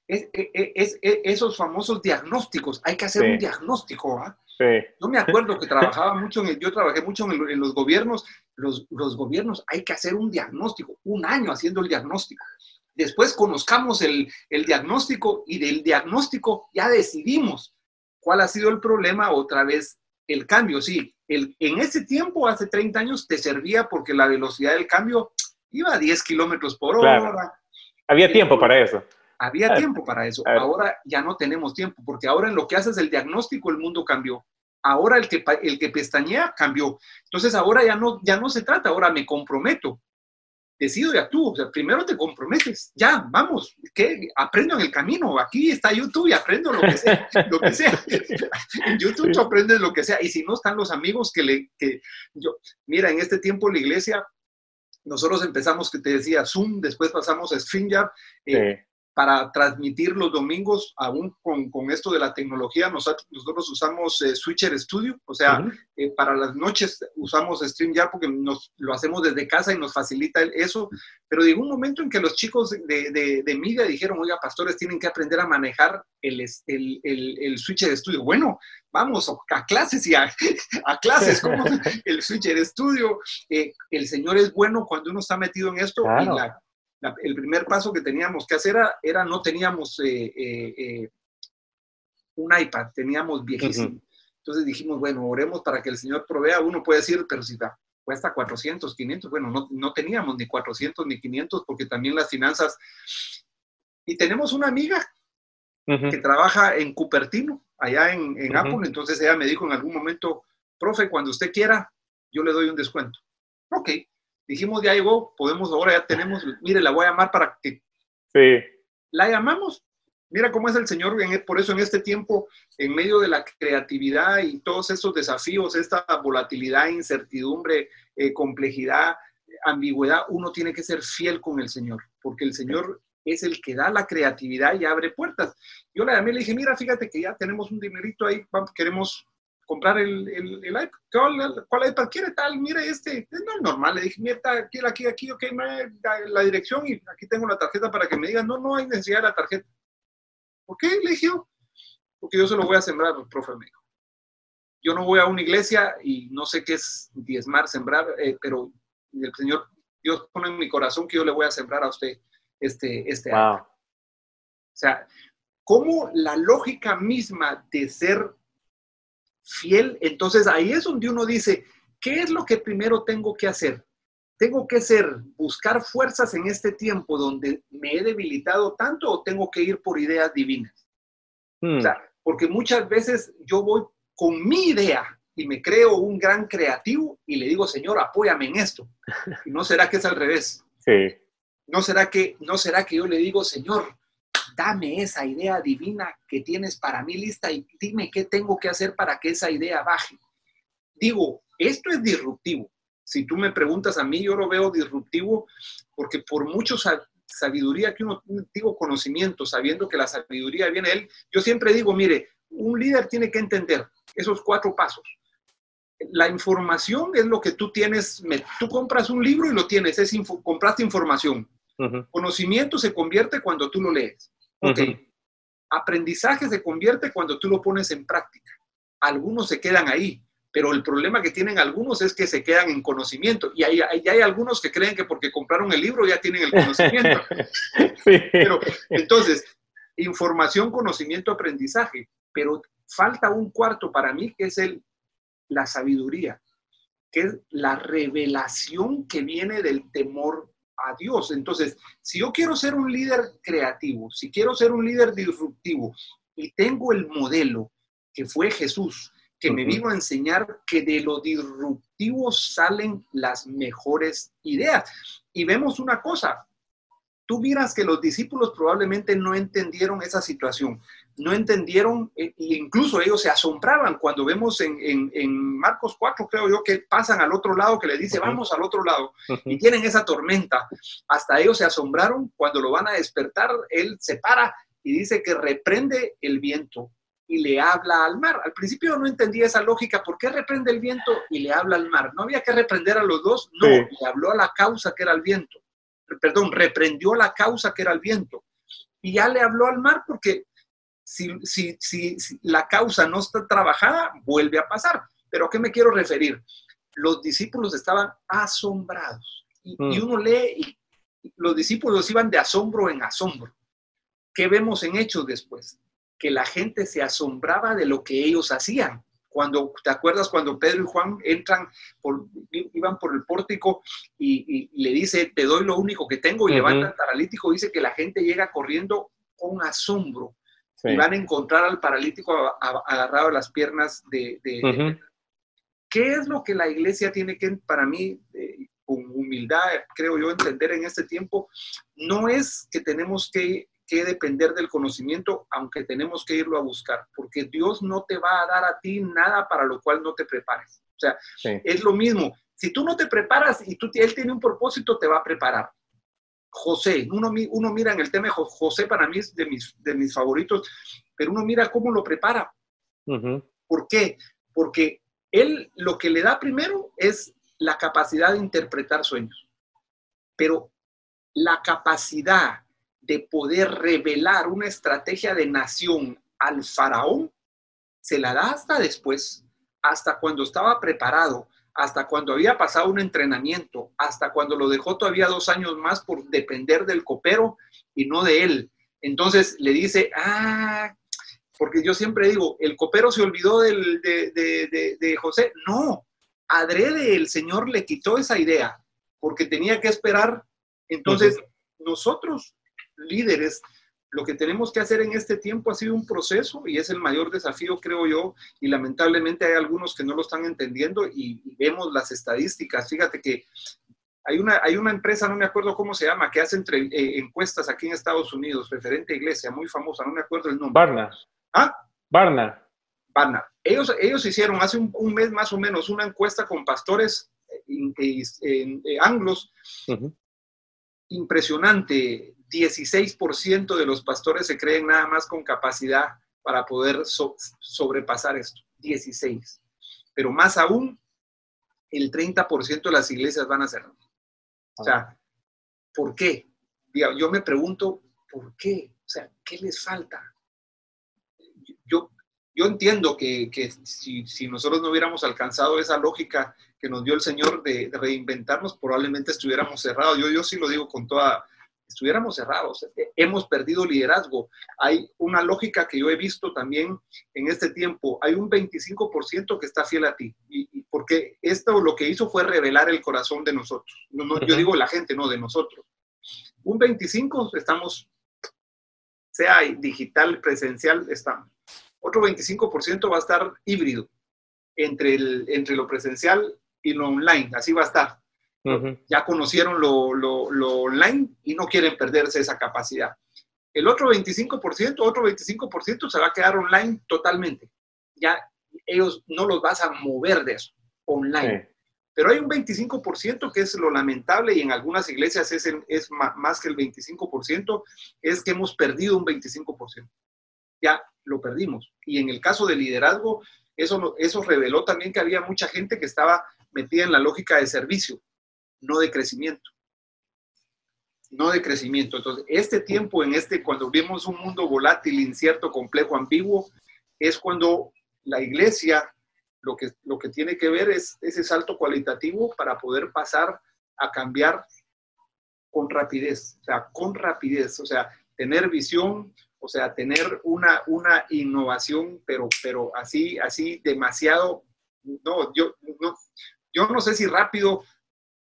Speaker 1: es, es, esos famosos diagnósticos. Hay que hacer un diagnóstico. ¿ah?
Speaker 3: Sí.
Speaker 1: Yo me acuerdo que trabajaba mucho, en yo trabajé mucho en, en los gobiernos. Los, los, gobiernos hay que hacer un diagnóstico, un año haciendo el diagnóstico. Después conozcamos el, el diagnóstico y del diagnóstico ya decidimos cuál ha sido el problema, otra vez el cambio. Sí, el, en ese tiempo, hace 30 años, te servía porque la velocidad del cambio iba a 10 kilómetros por hora.
Speaker 3: Había tiempo para eso.
Speaker 1: Había tiempo para eso. Ahora ya no tenemos tiempo, porque ahora en lo que haces el diagnóstico, el mundo cambió. Ahora el que, el que pestañea cambió. Entonces ahora ya no, ya no se trata, ahora me comprometo decido y actúo. O sea, primero te comprometes, ya, vamos, que aprendo en el camino. Aquí está YouTube y aprendo lo que sea. lo que sea. YouTube aprendes lo que sea. Y si no están los amigos que le, que yo, mira, en este tiempo la iglesia, nosotros empezamos, que te decía, Zoom, después pasamos a StreamYard. Eh, para transmitir los domingos, aún con, con, esto de la tecnología, nosotros, nosotros usamos eh, Switcher Studio, o sea, eh, para las noches usamos StreamYard porque nos, lo hacemos desde casa y nos facilita eso, pero llegó un momento en que los chicos de, de, de media dijeron, oiga, pastores, tienen que aprender a manejar el, el, el, el Switcher Studio. Bueno, vamos a clases y a, a clases, como el Switcher Studio. Eh, el Señor es bueno cuando uno está metido en esto y la el primer paso que teníamos que hacer era, no teníamos eh, eh, eh, un iPad, teníamos viejísimo. Entonces dijimos, bueno, oremos para que el Señor provea. Uno puede decir, pero si cuesta 400, 500, bueno, no, no teníamos ni 400 ni 500 porque también las finanzas... Y tenemos una amiga que trabaja en Cupertino, allá en, en Apple, entonces ella me dijo en algún momento, profe, cuando usted quiera, yo le doy un descuento. Ok, dijimos, ya llegó, podemos, ahora ya tenemos, mire, la voy a llamar para que...
Speaker 3: Sí.
Speaker 1: La llamamos. Mira cómo es el Señor, e, por eso en este tiempo, en medio de la creatividad y todos estos desafíos, esta volatilidad, incertidumbre, eh, complejidad, ambigüedad, uno tiene que ser fiel con el Señor, porque el Señor es el que da la creatividad y abre puertas. Yo la llamé y le dije, mira, fíjate que ya tenemos un dinerito ahí, queremos comprar el, el, el iPad. ¿Cuál, ¿Cuál, iPad quiere? Tal, mire este. No es normal. Le dije, mira, aquí, aquí, aquí, ok, la dirección y aquí tengo la tarjeta para que me digan, no, no hay necesidad de la tarjeta. ¿Por qué? Le dije porque yo se lo voy a sembrar, profe, me dijo. Yo no voy a una iglesia y no sé qué es diezmar, sembrar, eh, pero el Señor, Dios pone en mi corazón que yo le voy a sembrar a usted este, este wow. O sea, cómo la lógica misma de ser fiel, entonces ahí es donde uno dice, ¿qué es lo que primero tengo que hacer? ¿Tengo que ser, buscar fuerzas en este tiempo donde me he debilitado tanto o tengo que ir por ideas divinas? Hmm. porque muchas veces yo voy con mi idea y me creo un gran creativo y le digo, Señor, apóyame en esto. ¿Y no será que es al revés?
Speaker 3: Sí.
Speaker 1: ¿No será que, no será que yo le digo, Señor, dame esa idea divina que tienes para mí lista y dime qué tengo que hacer para que esa idea baje. Digo, esto es disruptivo. Si tú me preguntas a mí, yo lo veo disruptivo porque por mucho sabiduría que uno, digo conocimiento, sabiendo que la sabiduría viene de él, yo siempre digo, mire, un líder tiene que entender esos cuatro pasos. La información es lo que tú tienes, tú compras un libro y lo tienes, es compraste información. Conocimiento se convierte cuando tú lo lees. Ok. Aprendizaje se convierte cuando tú lo pones en práctica. Algunos se quedan ahí, pero el problema que tienen algunos es que se quedan en conocimiento. Y hay, hay, hay algunos que creen que porque compraron el libro ya tienen el conocimiento. Pero entonces, información, conocimiento, aprendizaje. Pero falta un cuarto para mí que es el, la sabiduría, que es la revelación que viene del temor a Dios. Entonces, si yo quiero ser un líder creativo, si quiero ser un líder disruptivo y tengo el modelo que fue Jesús, que me vino a enseñar que de lo disruptivo salen las mejores ideas. Y vemos una cosa, tú miras que los discípulos probablemente no entendieron esa situación, no entendieron, e incluso ellos se asombraban cuando vemos en, en, Marcos 4, creo yo, que pasan al otro lado, que le dice, vamos al otro lado, y tienen esa tormenta. Hasta ellos se asombraron cuando lo van a despertar, él se para y dice que reprende el viento y le habla al mar. Al principio no entendía esa lógica, ¿por qué reprende el viento y le habla al mar? ¿No había que reprender a los dos? No, le habló a la causa que era el viento. Perdón, reprendió la causa que era el viento. Y ya le habló al mar porque si, si, si, la causa no está trabajada, vuelve a pasar. Pero ¿a qué me quiero referir? Los discípulos estaban asombrados. Y, y mm. uno lee, y los discípulos iban de asombro en asombro. ¿Qué vemos en Hechos después? Que la gente se asombraba de lo que ellos hacían. Cuando, ¿te acuerdas cuando Pedro y Juan entran, por, iban por el pórtico y, le dice, te doy lo único que tengo y levanta al paralítico? Dice que la gente llega corriendo con asombro y van a encontrar al paralítico agarrado a las piernas de... ¿Qué es lo que la iglesia tiene que, para mí, eh, con humildad, creo yo, entender en este tiempo? No es que tenemos que que depender del conocimiento, aunque tenemos que irlo a buscar, porque Dios no te va a dar a ti nada para lo cual no te prepares. O sea, es lo mismo. Si tú no te preparas y tú, Él tiene un propósito, te va a preparar. José, uno, uno mira en el tema de José, para mí es de mis, de mis favoritos, pero uno mira cómo lo prepara. ¿Por qué? Porque él lo que le da primero es la capacidad de interpretar sueños, pero la capacidad de poder revelar una estrategia de nación al faraón, se la da hasta después, hasta cuando estaba preparado, hasta cuando había pasado un entrenamiento, hasta cuando lo dejó todavía dos años más por depender del copero y no de él. Entonces le dice, ah, porque yo siempre digo, el copero se olvidó del, de, José. No, adrede el Señor le quitó esa idea, porque tenía que esperar. Entonces, nosotros líderes, lo que tenemos que hacer en este tiempo ha sido un proceso y es el mayor desafío, creo yo, y lamentablemente hay algunos que no lo están entendiendo y, vemos las estadísticas. Fíjate que hay una, hay una empresa, no me acuerdo cómo se llama, que hace entre, eh, encuestas aquí en Estados Unidos, referente a iglesia, muy famosa, no me acuerdo el nombre.
Speaker 3: Barna.
Speaker 1: ¿Ah?
Speaker 3: Barna.
Speaker 1: Barna. Ellos, ellos hicieron hace un, mes más o menos una encuesta con pastores eh, eh, anglos. Impresionante 16% de los pastores se creen nada más con capacidad para poder sobrepasar esto. 16. Pero más aún, el 30% de las iglesias van a cerrar. O sea, ¿por qué? Yo me pregunto, ¿por qué? O sea, ¿qué les falta? Yo, yo entiendo que, si, si, nosotros no hubiéramos alcanzado esa lógica que nos dio el Señor de, reinventarnos, probablemente estuviéramos cerrados. Yo, yo sí lo digo con toda, estuviéramos cerrados. Hemos perdido liderazgo. Hay una lógica que yo he visto también en este tiempo. Hay un 25% que está fiel a ti. Y, porque esto lo que hizo fue revelar el corazón de nosotros. No, Yo digo la gente, no de nosotros. Un 25% estamos, sea digital, presencial, estamos. Otro 25% va a estar híbrido entre, el, entre lo presencial y lo online. Así va a estar. Ya conocieron lo, lo, online y no quieren perderse esa capacidad. El otro 25%, otro 25% se va a quedar online totalmente. Ya ellos no los vas a mover de eso, online. Pero hay un 25% que es lo lamentable y en algunas iglesias es, es más que el 25%, es que hemos perdido un 25%. Ya lo perdimos. Y en el caso del liderazgo, eso, eso reveló también que había mucha gente que estaba metida en la lógica de servicio no de crecimiento. No de crecimiento. Entonces, este tiempo, en este, cuando vemos un mundo volátil, incierto, complejo, ambiguo, es cuando la iglesia lo que, lo que tiene que ver es ese salto cualitativo para poder pasar a cambiar con rapidez, o sea, con rapidez, o sea, tener visión, o sea, tener una, una innovación, pero, pero así, así demasiado, no, yo no, yo no sé si rápido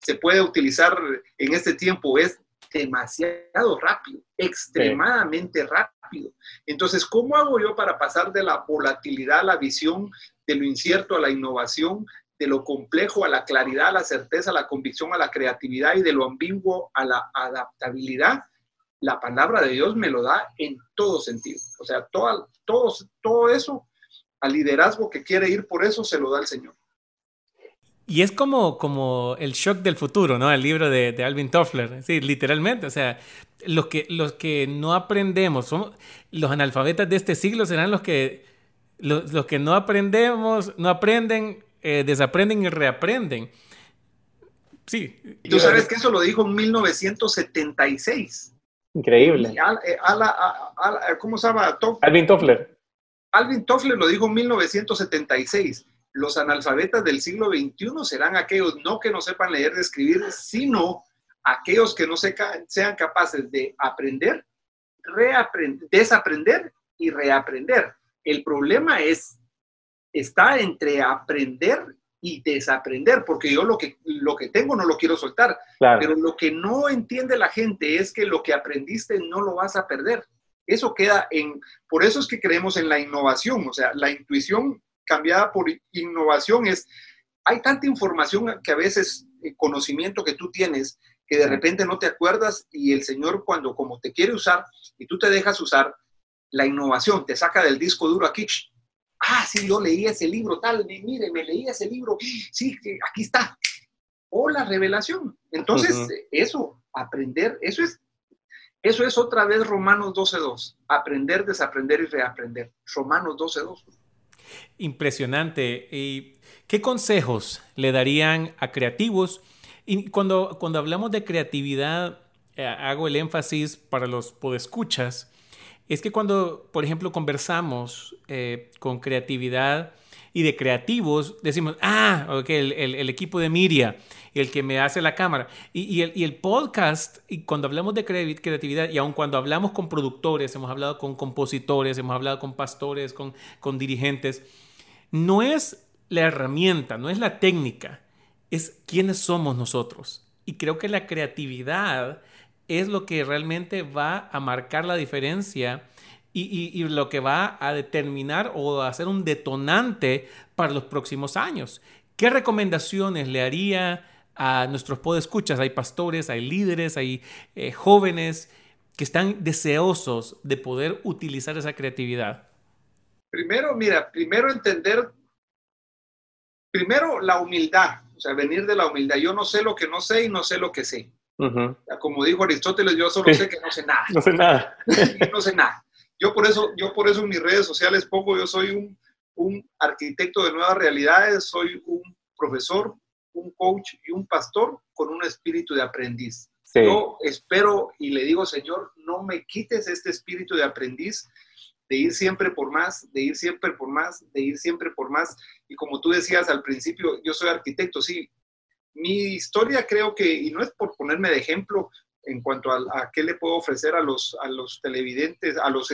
Speaker 1: se puede utilizar en este tiempo es demasiado rápido, extremadamente rápido. Entonces, ¿cómo hago yo para pasar de la volatilidad a la visión, de lo incierto a la innovación, de lo complejo a la claridad, a la certeza, a la convicción, a la creatividad y de lo ambiguo a la adaptabilidad? la palabra de Dios me lo da en todo sentido. O sea, todo, todo, todo eso, al liderazgo que quiere ir por eso, se lo da el Señor.
Speaker 2: Y es como, como el shock del futuro, ¿no? El libro de, Alvin Toffler, sí, literalmente. O sea, los que, los que no aprendemos, somos, los analfabetas de este siglo serán los que, los, los que no aprendemos, no aprenden, eh, desaprenden y reaprenden. Sí.
Speaker 1: Tú sabes que eso lo dijo en 1976.
Speaker 3: Increíble.
Speaker 1: Eh, ¿Cómo se llama?
Speaker 3: Alvin Toffler.
Speaker 1: Alvin Toffler lo dijo en 1976. Los analfabetas del siglo XXI serán aquellos no que no sepan leer y escribir, sino aquellos que no sean capaces de aprender, reaprender, desaprender y reaprender. El problema es, está entre aprender y desaprender, porque yo lo que, lo que tengo no lo quiero soltar, pero lo que no entiende la gente es que lo que aprendiste no lo vas a perder. Eso queda en, por eso es que creemos en la innovación, o sea, la intuición cambiada por innovación es, hay tanta información que a veces, el conocimiento que tú tienes, que de repente no te acuerdas y el Señor cuando como te quiere usar y tú te dejas usar, la innovación te saca del disco duro aquí, Ah, sí, yo leí ese libro, tal, mire, me leí ese libro, sí, aquí está. O la revelación. Entonces, eso, aprender, eso es, eso es otra vez Romanos 12.2. Aprender, desaprender y reaprender. Romanos 12.2.
Speaker 2: Impresionante. ¿Y qué consejos le darían a creativos? Y cuando, cuando hablamos de creatividad, eh, hago el énfasis para los podescuchas es que cuando, por ejemplo, conversamos eh, con creatividad y de creativos, decimos, ah, ok, el, equipo de Miria, el que me hace la cámara. Y, el, podcast, y cuando hablamos de creatividad, y aun cuando hablamos con productores, hemos hablado con compositores, hemos hablado con pastores, con, con dirigentes, no es la herramienta, no es la técnica, es quiénes somos nosotros. Y creo que la creatividad es lo que realmente va a marcar la diferencia y, lo que va a determinar o a hacer un detonante para los próximos años. ¿Qué recomendaciones le haría a nuestros podescuchas? Hay pastores, hay líderes, hay eh, jóvenes que están deseosos de poder utilizar esa creatividad.
Speaker 1: Primero, mira, primero entender, primero la humildad, o sea, venir de la humildad. Yo no sé lo que no sé y no sé lo que sé. Como dijo Aristóteles, yo solo sé que no sé nada.
Speaker 3: no sé nada.
Speaker 1: no sé nada. Yo por, eso, yo por eso en mis redes sociales pongo, yo soy un, un arquitecto de nuevas realidades, soy un profesor, un coach y un pastor con un espíritu de aprendiz. Yo espero y le digo, Señor, no me quites este espíritu de aprendiz, de ir siempre por más, de ir siempre por más, de ir siempre por más. Y como tú decías al principio, yo soy arquitecto, sí, mi historia creo que, y no es por ponerme de ejemplo en cuanto a, qué le puedo ofrecer a los, a los televidentes, a los,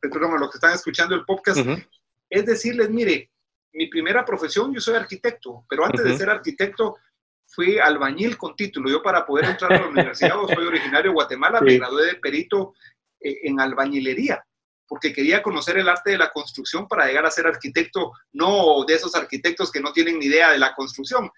Speaker 1: perdón, a los que están escuchando el podcast, es decirles, mire, mi primera profesión, yo soy arquitecto, pero antes de ser arquitecto, fui albañil con título. Yo para poder entrar a la universidad, soy originario de Guatemala, me gradué de perito eh, en albañilería, porque quería conocer el arte de la construcción para llegar a ser arquitecto, no de esos arquitectos que no tienen ni idea de la construcción,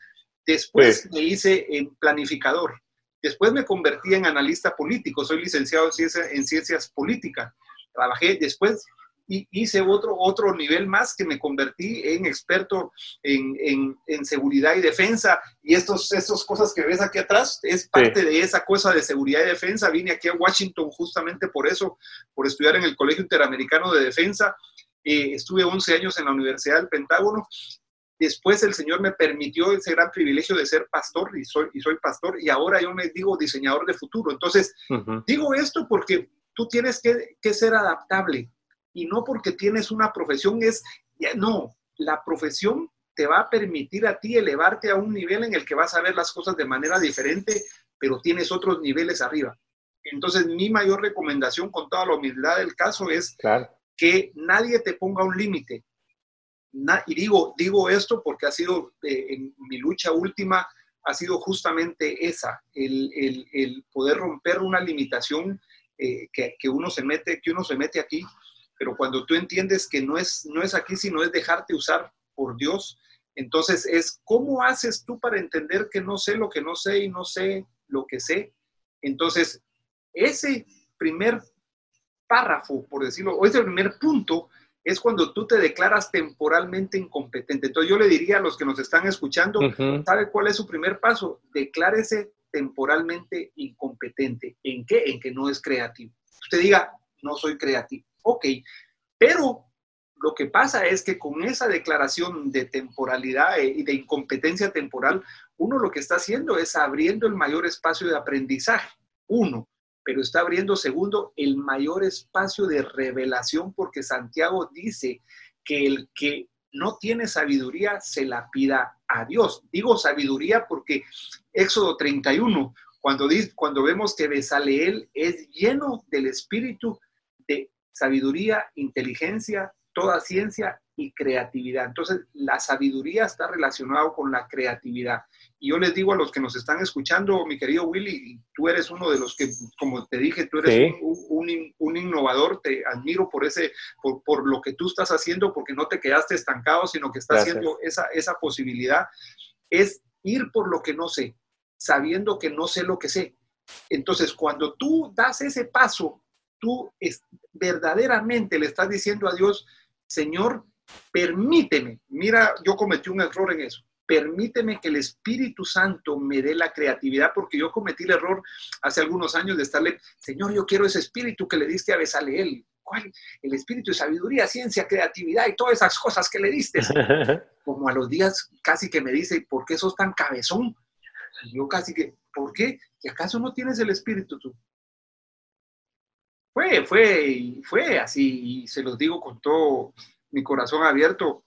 Speaker 1: Después me hice en planificador. Después me convertí en analista político. Soy licenciado en, ciencias políticas. Trabajé después y hice otro, otro nivel más que me convertí en experto en, seguridad y defensa. Y estos, estas cosas que ves aquí atrás es parte de esa cosa de seguridad y defensa. Vine aquí a Washington justamente por eso, por estudiar en el Colegio Interamericano de Defensa. Eh, estuve 11 años en la Universidad del Pentágono Después el Señor me permitió ese gran privilegio de ser pastor y soy, y soy pastor y ahora yo me digo diseñador de futuro. Entonces, digo esto porque tú tienes que, que, ser adaptable y no porque tienes una profesión, es, no, la profesión te va a permitir a ti elevarte a un nivel en el que vas a ver las cosas de manera diferente, pero tienes otros niveles arriba. Entonces, mi mayor recomendación con toda la humildad del caso es que nadie te ponga un límite y digo, digo esto porque ha sido eh, en mi lucha última, ha sido justamente esa, el, el, poder romper una limitación eh, que, que, uno se mete, que uno se mete aquí, pero cuando tú entiendes que no es, no es aquí, sino es dejarte usar por Dios, entonces es cómo haces tú para entender que no sé lo que no sé y no sé lo que sé. Entonces, ese, primer párrafo, por decirlo, o ese primer punto, es cuando tú te declaras temporalmente incompetente. Entonces yo le diría a los que nos están escuchando, ¿sabe cuál es su primer paso? Declárese temporalmente incompetente. ¿En qué? En que no es creativo. Usted diga, no soy creativo. Ok, pero lo que pasa es que con esa declaración de temporalidad eh, y de incompetencia temporal, uno lo que está haciendo es abriendo el mayor espacio de aprendizaje, uno, pero está abriendo, segundo, el mayor espacio de revelación porque Santiago dice que el que no tiene sabiduría se la pida a Dios. Digo sabiduría porque Éxodo 31, cuando, cuando vemos que Besaleel es lleno del espíritu de sabiduría, inteligencia, toda ciencia y creatividad. Entonces, la sabiduría está relacionada con la creatividad. Y yo les digo a los que nos están escuchando, mi querido Willy, tú eres uno de los que, como te dije, tú eres un, innovador, te admiro por, ese, por, lo que tú estás haciendo, porque no te quedaste estancado, sino que estás haciendo esa, esa posibilidad, es ir por lo que no sé, sabiendo que no sé lo que sé. Entonces, cuando tú das ese paso, tú es, verdaderamente le estás diciendo a Dios, Señor, permíteme, mira, yo cometí un error en eso, permíteme que el Espíritu Santo me dé la creatividad, porque yo cometí el error hace algunos años de estarle, Señor, yo quiero ese espíritu que le diste a Besaleel. ¿Cuál? El espíritu de sabiduría, ciencia, creatividad y todas esas cosas que le diste. Como a los días casi que me dice, ¿por qué sos tan cabezón? yo casi que, ¿por qué? ¿Y acaso no tienes el espíritu tú? Fue, fue, fue así, y se los digo con todo mi corazón abierto.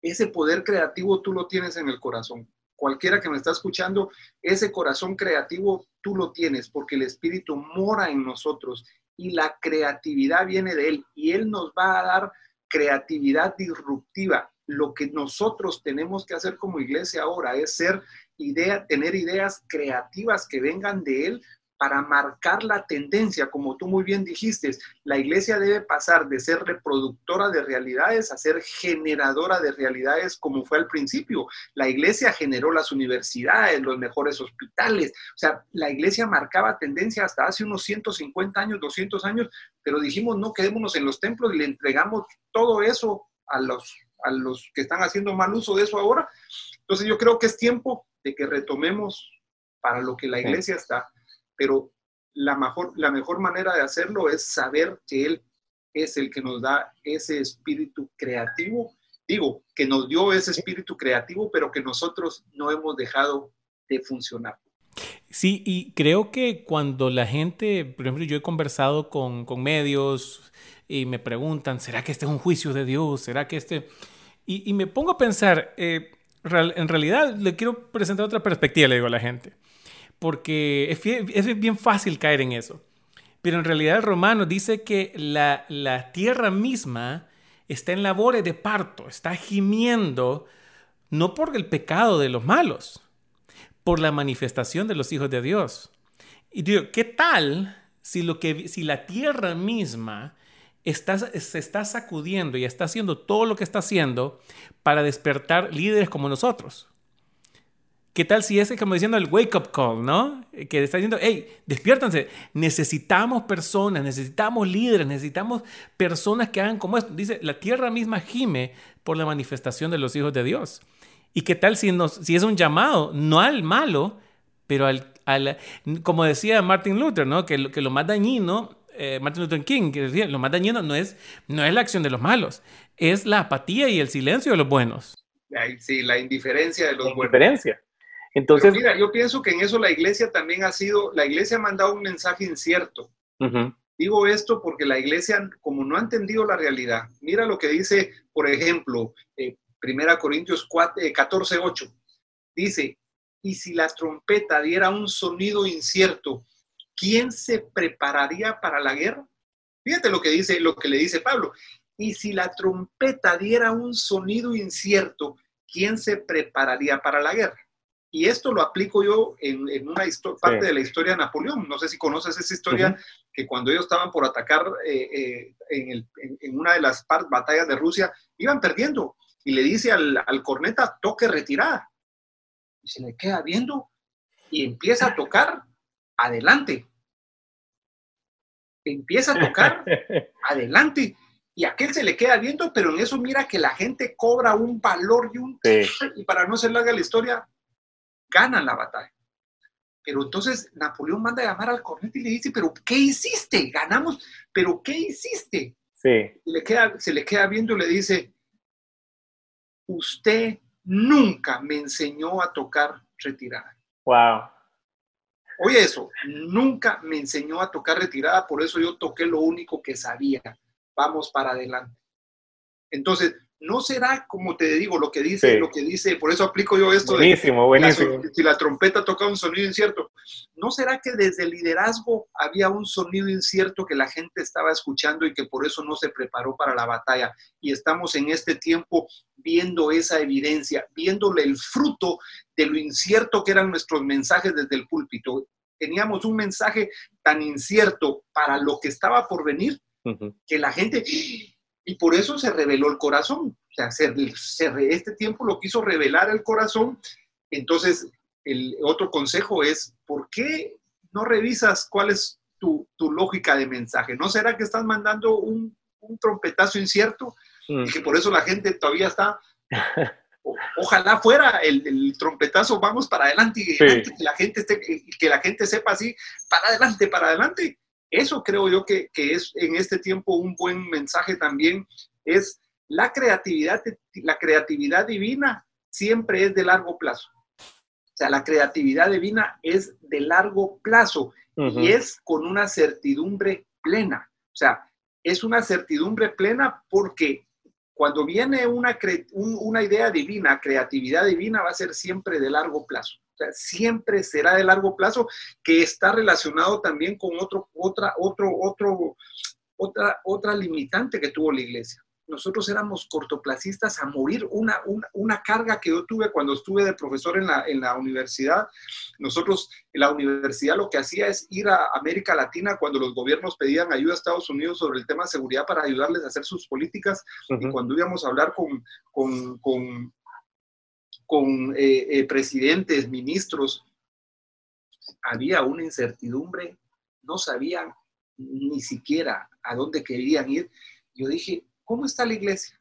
Speaker 1: Ese poder creativo tú lo tienes en el corazón. Cualquiera que me está escuchando, ese corazón creativo tú lo tienes porque el Espíritu mora en nosotros y la creatividad viene de Él y Él nos va a dar creatividad disruptiva. Lo que nosotros tenemos que hacer como iglesia ahora es ser idea, tener ideas creativas que vengan de Él para marcar la tendencia, como tú muy bien dijiste, la iglesia debe pasar de ser reproductora de realidades a ser generadora de realidades como fue al principio. La iglesia generó las universidades, los mejores hospitales, o sea, la iglesia marcaba tendencia hasta hace unos 150 años, 200 años, pero dijimos no quedémonos en los templos y le entregamos todo eso a los, a los que están haciendo mal uso de eso ahora. Entonces yo creo que es tiempo de que retomemos para lo que la iglesia está pero la mejor, la mejor manera de hacerlo es saber que Él es el que nos da ese espíritu creativo. Digo, que nos dio ese espíritu creativo, pero que nosotros no hemos dejado de funcionar.
Speaker 2: Sí, y creo que cuando la gente, por ejemplo, yo he conversado con, con medios y me preguntan, ¿será que este es un juicio de Dios? ¿Será que este...? Y, y me pongo a pensar, eh, en realidad le quiero presentar otra perspectiva, le digo a la gente porque es, bien fácil caer en eso. Pero en realidad el romano dice que la, tierra misma está en labores de parto, está gimiendo no por el pecado de los malos, por la manifestación de los hijos de Dios. Y digo, ¿qué tal si, lo que, si la tierra misma está, se está sacudiendo y está haciendo todo lo que está haciendo para despertar líderes como nosotros? ¿Qué tal si ese, como diciendo, el wake up call, ¿no? Que está diciendo, hey, despiértanse, necesitamos personas, necesitamos líderes, necesitamos personas que hagan como esto. Dice, la tierra misma gime por la manifestación de los hijos de Dios. ¿Y qué tal si, nos, si es un llamado, no al malo, pero al, al como decía Martin Luther, ¿no? Que, que lo más dañino, eh, Martin Luther King, que decía, lo más dañino no es, no es la acción de los malos, es la apatía y el silencio de los buenos.
Speaker 1: Sí, la indiferencia de los
Speaker 3: la Indiferencia. Entonces,
Speaker 1: mira, yo pienso que en eso la iglesia también ha sido, la iglesia ha mandado un mensaje incierto. Digo esto porque la iglesia, como no ha entendido la realidad, mira lo que dice, por ejemplo, eh, 1 Corintios 4, 14, 8. Dice, y si la trompeta diera un sonido incierto, ¿quién se prepararía para la guerra? Fíjate lo que dice, lo que le dice Pablo. Y si la trompeta diera un sonido incierto, ¿quién se prepararía para la guerra? Y esto lo aplico yo en, en una parte de la historia de Napoleón. No sé si conoces esa historia, que cuando ellos estaban por atacar eh, eh, en, el, en, una de las batallas de Rusia, iban perdiendo. Y le dice al, al corneta, toque retirada. Y se le queda viendo y empieza a tocar adelante. empieza a tocar, adelante. Y aquel se le queda viendo, pero en eso mira que la gente cobra un valor y un... Y para no ser larga la historia, ganan la batalla. Pero entonces Napoleón manda a llamar al corneta y le dice, pero ¿qué hiciste? Ganamos, pero ¿qué hiciste?
Speaker 3: Sí.
Speaker 1: le queda, se le queda viendo y le dice, usted nunca me enseñó a tocar retirada.
Speaker 3: Wow.
Speaker 1: Oye eso, nunca me enseñó a tocar retirada, por eso yo toqué lo único que sabía. Vamos para adelante. Entonces, no será como te digo lo que dice, lo que dice, por eso aplico yo esto
Speaker 3: buenísimo, buenísimo.
Speaker 1: si la trompeta toca un sonido incierto, ¿no será que desde el liderazgo había un sonido incierto que la gente estaba escuchando y que por eso no se preparó para la batalla? Y estamos en este tiempo viendo esa evidencia, viéndole el fruto de lo incierto que eran nuestros mensajes desde el púlpito. Teníamos un mensaje tan incierto para lo que estaba por venir que la gente y por eso se reveló el corazón. O sea, se, este tiempo lo quiso revelar el corazón. Entonces, el otro consejo es, ¿por qué no revisas cuál es tu, lógica de mensaje? ¿No será que estás mandando un, trompetazo incierto y que por eso la gente todavía está... ojalá fuera el, trompetazo, vamos para adelante, y que, la gente esté, que la gente sepa así, para adelante, para adelante. Eso creo yo que, es en este tiempo un buen mensaje también, es la creatividad, la creatividad divina siempre es de largo plazo. O sea, la creatividad divina es de largo plazo y es con una certidumbre plena. O sea, es una certidumbre plena porque cuando viene una, una idea divina, creatividad divina, va a ser siempre de largo plazo siempre será de largo plazo, que está relacionado también con otro, otra, otro, otro, otra, otra limitante que tuvo la iglesia. Nosotros éramos cortoplacistas a morir. Una, una, carga que yo tuve cuando estuve de profesor en la, en la universidad. Nosotros, en la universidad lo que hacía es ir a América Latina cuando los gobiernos pedían ayuda a Estados Unidos sobre el tema de seguridad para ayudarles a hacer sus políticas. Y cuando íbamos a hablar con, con, con con eh, eh, presidentes, ministros, había una incertidumbre, no sabían ni siquiera a dónde querían ir. Yo dije, ¿cómo está la iglesia?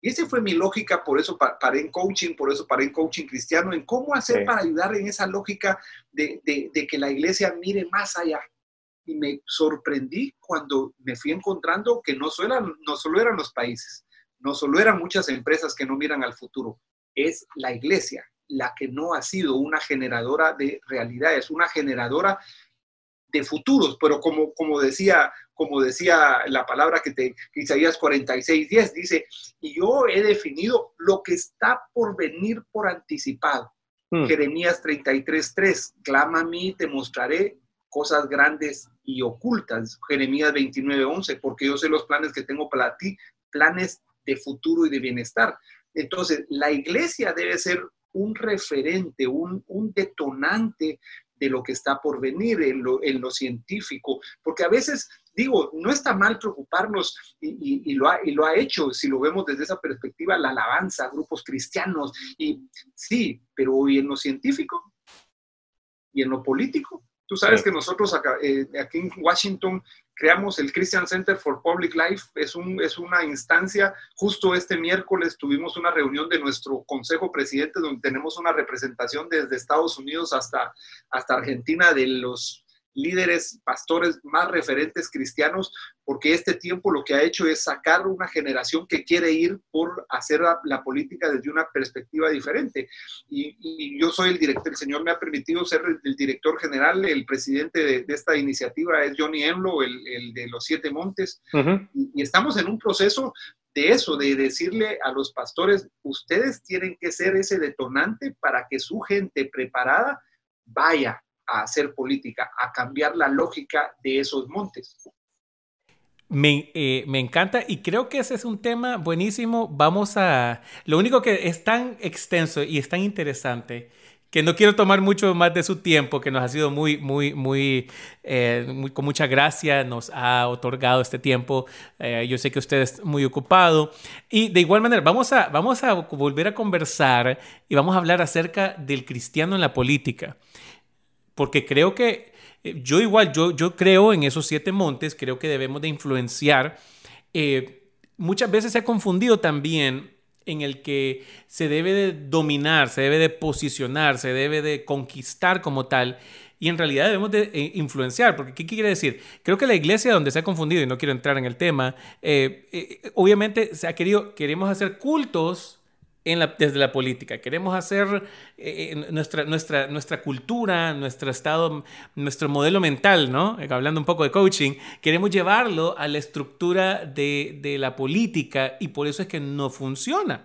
Speaker 1: Y esa fue mi lógica, por eso paré en coaching, por eso paré en coaching cristiano, en cómo hacer para ayudar en esa lógica de, de, que la iglesia mire más allá. Y me sorprendí cuando me fui encontrando que no solo, no solo eran los países, no solo eran muchas empresas que no miran al futuro, es la iglesia, la que no ha sido una generadora de realidades, una generadora de futuros, pero como, como, decía, como decía la palabra que te, Isaías 46, 10, dice, y yo he definido lo que está por venir por anticipado. Hmm. Jeremías 33, 3, clama a mí, te mostraré cosas grandes y ocultas. Jeremías 29, 11, porque yo sé los planes que tengo para ti, planes de futuro y de bienestar. Entonces, la iglesia debe ser un referente, un, detonante de lo que está por venir en lo, científico, porque a veces, digo, no está mal preocuparnos y, lo ha, hecho, si lo vemos desde esa perspectiva, la alabanza, grupos cristianos, y sí, pero ¿y en lo científico? ¿Y en lo político? Tú sabes que nosotros acá, eh, aquí en Washington creamos el Christian Center for Public Life. Es, un, es una instancia, justo este miércoles tuvimos una reunión de nuestro consejo presidente donde tenemos una representación desde Estados Unidos hasta, hasta Argentina de los líderes, pastores más referentes cristianos, porque este tiempo lo que ha hecho es sacar una generación que quiere ir por hacer la, política desde una perspectiva diferente. Y, yo soy el director, el Señor me ha permitido ser el, director general, el presidente de, esta iniciativa es Johnny Enlo, el, de los Siete Montes, y, y estamos en un proceso de eso, de decirle a los pastores, ustedes tienen que ser ese detonante para que su gente preparada vaya a hacer política, a cambiar la lógica de esos montes.
Speaker 2: Me, eh, me, encanta y creo que ese es un tema buenísimo. Vamos a... Lo único que es tan extenso y es tan interesante que no quiero tomar mucho más de su tiempo, que nos ha sido muy, muy, muy, eh, con mucha gracia, nos ha otorgado este tiempo. Eh, yo sé que usted es muy ocupado. Y de igual manera, vamos a, vamos a volver a conversar y vamos a hablar acerca del cristiano en la política porque creo que eh, yo igual, yo, yo creo en esos siete montes, creo que debemos de influenciar. Eh, muchas veces se ha confundido también en el que se debe de dominar, se debe de posicionar, se debe de conquistar como tal. Y en realidad debemos de eh, influenciar, porque ¿qué quiere decir? Creo que la iglesia donde se ha confundido, y no quiero entrar en el tema, obviamente se ha querido, queremos hacer cultos desde la política. Queremos hacer eh, eh, nuestra, nuestra, nuestra cultura, nuestro estado, nuestro modelo mental, ¿no? Hablando un poco de coaching, queremos llevarlo a la estructura de, de la política y por eso es que no funciona.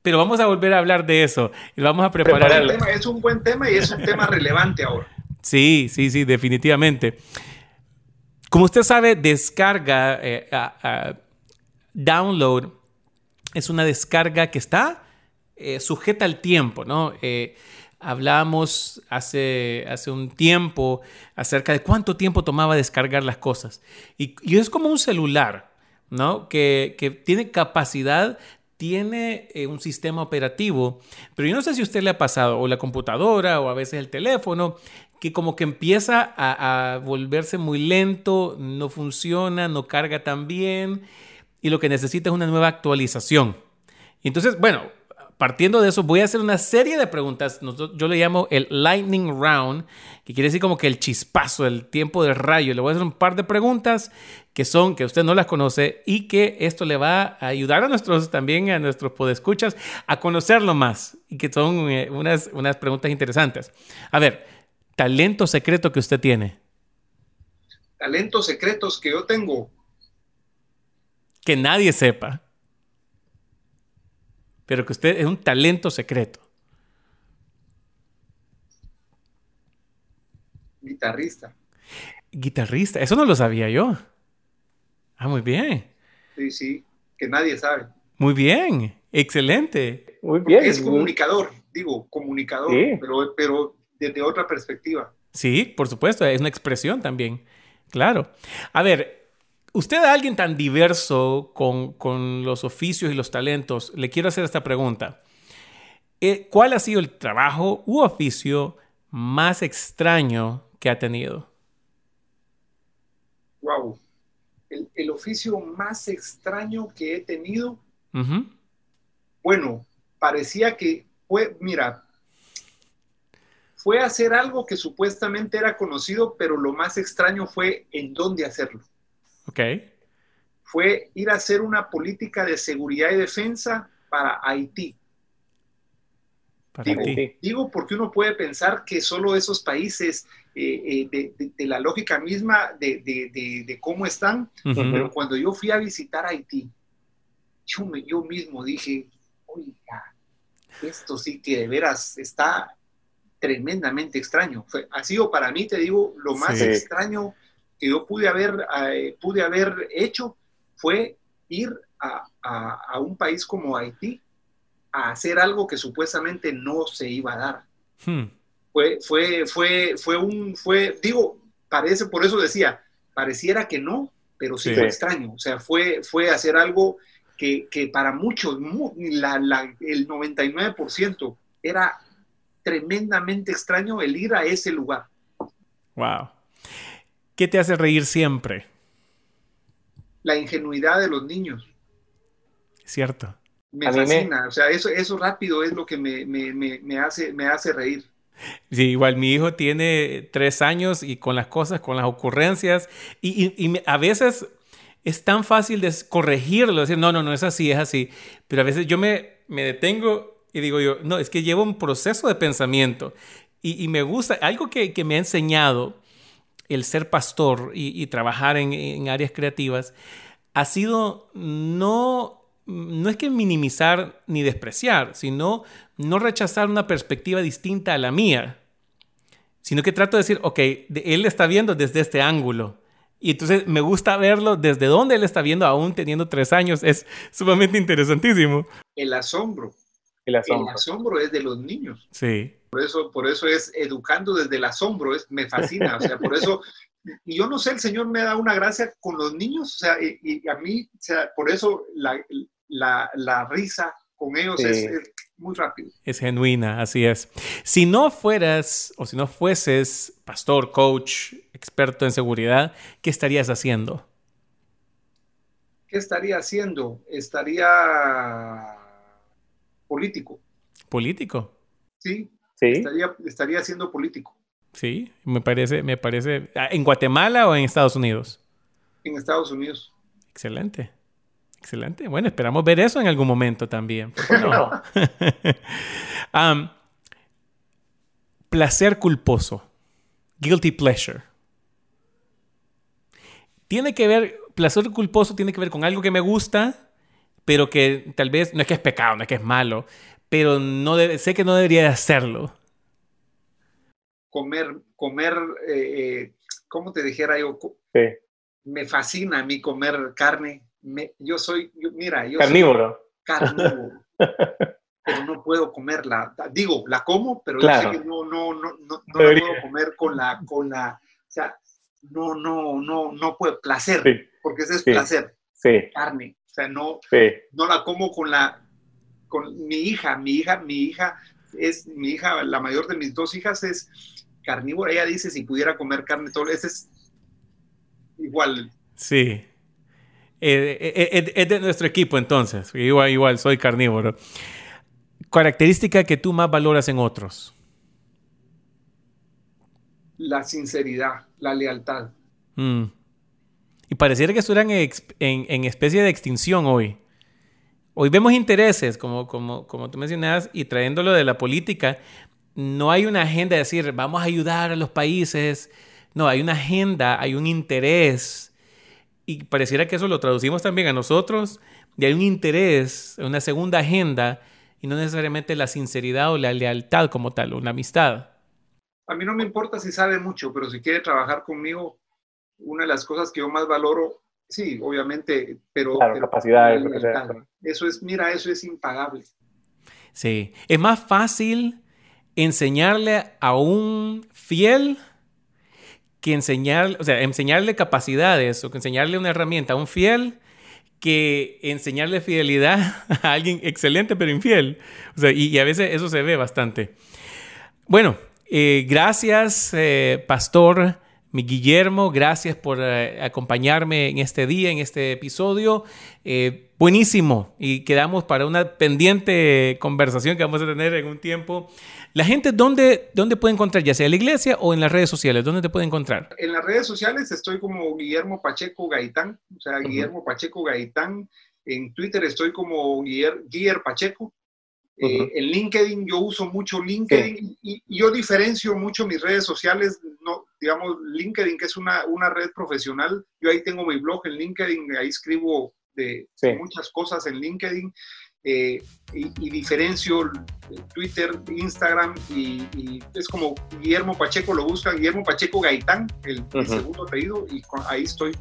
Speaker 2: Pero vamos a volver a hablar de eso y vamos a preparar.
Speaker 1: es un buen tema y es un tema relevante ahora.
Speaker 2: Sí, sí, sí, definitivamente. Como usted sabe, descarga, eh, download es una descarga que está eh, sujeta al tiempo, ¿no? Eh, hablábamos hace, hace un tiempo acerca de cuánto tiempo tomaba descargar las cosas. Y, es como un celular, ¿no? Que, tiene capacidad, tiene eh, un sistema operativo, pero yo no sé si a usted le ha pasado, o la computadora, o a veces el teléfono, que como que empieza a volverse muy lento, no funciona, no carga tan bien y lo que necesita es una nueva actualización. entonces, bueno, partiendo de eso, voy a hacer una serie de preguntas. Yo le llamo el lightning round, que quiere decir como que el chispazo, el tiempo del rayo. Le voy a hacer un par de preguntas que son, que usted no las conoce y que esto le va a ayudar a nuestros, también a nuestros podescuchas a conocerlo más y que son eh, unas, unas preguntas interesantes. A ver, talento secreto que usted tiene.
Speaker 1: Talentos secretos que yo tengo
Speaker 2: que nadie sepa, pero que usted es un talento secreto.
Speaker 1: Guitarrista.
Speaker 2: Guitarrista, eso no lo sabía yo. Ah, muy bien.
Speaker 1: Sí, sí, que nadie sabe.
Speaker 2: Muy bien, excelente.
Speaker 3: Muy bien.
Speaker 1: Es comunicador, digo, comunicador, pero, pero desde otra perspectiva.
Speaker 2: Sí, por supuesto, es una expresión también. Claro. A ver, Usted a alguien tan diverso con, los oficios y los talentos, le quiero hacer esta pregunta. Eh, ¿Cuál ha sido el trabajo u oficio más extraño que ha tenido?
Speaker 1: Wow. El, oficio más extraño que he tenido. Bueno, parecía que fue, mira, fue hacer algo que supuestamente era conocido, pero lo más extraño fue en dónde hacerlo.
Speaker 2: Ok.
Speaker 1: Fue ir a hacer una política de seguridad y defensa para Haití. Para digo, Haití. digo, porque uno puede pensar que solo esos países, eh, eh, de, la lógica misma de, cómo están, pero cuando yo fui a visitar Haití, yo, yo mismo dije, oiga, esto sí que de veras está tremendamente extraño. Fue, ha sido para mí, te digo, lo más extraño que yo pude haber, eh, pude haber hecho fue ir a, un país como Haití a hacer algo que supuestamente no se iba a dar. Hmm. Fue, fue, fue, fue un, fue, digo, parece, por eso decía, pareciera que no, pero sí, fue extraño. O sea, fue, fue hacer algo que, para muchos, la, el 99% era tremendamente extraño el ir a ese lugar.
Speaker 2: Wow. ¿Qué te hace reír siempre?
Speaker 1: La ingenuidad de los niños.
Speaker 2: Cierto.
Speaker 1: Me fascina. O sea, eso, eso rápido es lo que me, hace, me hace reír.
Speaker 2: Sí, igual mi hijo tiene tres años y con las cosas, con las ocurrencias, y, a veces es tan fácil de corregirlo, decir, no, no, no es así, es así, pero a veces yo me, me detengo y digo yo, no, es que llevo un proceso de pensamiento y, me gusta, algo que, que, me ha enseñado el ser pastor y, trabajar en, áreas creativas ha sido no, no es que minimizar ni despreciar, sino no rechazar una perspectiva distinta a la mía, sino que trato de decir, ok, él está viendo desde este ángulo. Y entonces me gusta verlo desde donde él está viendo, aún teniendo tres años. Es sumamente interesantísimo.
Speaker 1: El asombro. El asombro. El asombro es de los niños.
Speaker 2: Sí.
Speaker 1: Por eso, por eso es educando desde el asombro, es, me fascina, o sea, por eso, y yo no sé, el Señor me da una gracia con los niños, o sea, y, a mí, o sea, por eso la, la, la risa con ellos es, muy rápido.
Speaker 2: Es genuina, así es. Si no fueras o si no fueses pastor, coach, experto en seguridad, ¿qué estarías haciendo?
Speaker 1: ¿Qué estaría haciendo? Estaría político.
Speaker 2: ¿Político?
Speaker 1: Sí, sí. Estaría, estaría siendo político.
Speaker 2: Sí, me parece, me parece. Ah, ¿En Guatemala o en Estados Unidos?
Speaker 1: En Estados Unidos.
Speaker 2: Excelente. Excelente. Bueno, esperamos ver eso en algún momento también. No? placer culposo. Guilty pleasure. Tiene que ver, placer culposo tiene que ver con algo que me gusta, pero que tal vez no es que es pecado, no es que es malo, pero no sé que no debería hacerlo.
Speaker 1: Comer, comer, eh, eh, ¿cómo te dijera yo? Me fascina a mí comer carne yo soy, mira, yo
Speaker 3: carnívoro. Soy
Speaker 1: carnívoro. pero no puedo comerla. Digo, la como, pero yo sé que no, no, no, no, no la puedo comer con la, con la, o sea, no, no, no, no puedo, placer, porque ese es placer,
Speaker 3: sí.
Speaker 1: carne, sea, no, no la como con la, con mi hija, mi hija, mi hija es, mi hija, la mayor de mis dos hijas es carnívora, ella dice si pudiera comer carne todo, ese es igual.
Speaker 2: Sí. Eh, eh, eh, es de nuestro equipo entonces. Igual, igual, soy carnívoro. Característica que tú más valoras en otros.
Speaker 1: La sinceridad, la lealtad.
Speaker 2: Mm. Y pareciera que estuvieran en, en, especie de extinción hoy. Hoy vemos intereses, como, como, como tú mencionabas, y trayéndolo de la política, no hay una agenda de decir, vamos a ayudar a los países. No, hay una agenda, hay un interés y pareciera que eso lo traducimos también a nosotros, y hay un interés, una segunda agenda, y no necesariamente la sinceridad o la lealtad como tal, una amistad.
Speaker 1: A mí no me importa si sabe mucho, pero si quiere trabajar conmigo, una de las cosas que yo más valoro, sí, obviamente, pero...
Speaker 3: Claro, capacidades.
Speaker 1: Eso es, mira, eso es impagable.
Speaker 2: Sí, es más fácil enseñarle a un fiel que enseñar, o sea, enseñarle capacidades o que enseñarle una herramienta a un fiel que enseñarle fidelidad a alguien excelente pero infiel. O sea, y, a veces eso se ve bastante. Bueno, eh, gracias, eh, Pastor mi Guillermo, gracias por eh, acompañarme en este día, en este episodio. buenísimo. Y quedamos para una pendiente conversación que vamos a tener en un tiempo la gente, ¿dónde, ¿dónde puede encontrar? Ya sea en la iglesia o en las redes sociales, ¿dónde te puede encontrar?
Speaker 1: En las redes sociales estoy como Guillermo Pacheco Gaitán, o sea, Guillermo Pacheco Gaitán. En Twitter estoy como Guiller, Pacheco. Eh, en LinkedIn yo uso mucho LinkedIn y, yo diferencio mucho mis redes sociales, no, digamos LinkedIn que es una, una red profesional, yo ahí tengo mi blog en LinkedIn, ahí escribo de muchas cosas en LinkedIn eh, y, diferencio Twitter, Instagram y, es como Guillermo Pacheco lo busca, Guillermo Pacheco Gaitán, el, segundo apellido, y ahí estoy.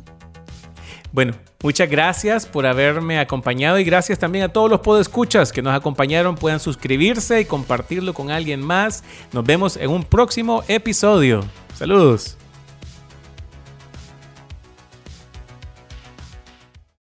Speaker 2: Bueno, muchas gracias por haberme acompañado y gracias también a todos los podescuchas que nos acompañaron. Puedan suscribirse y compartirlo con alguien más. Nos vemos en un próximo episodio. Saludos.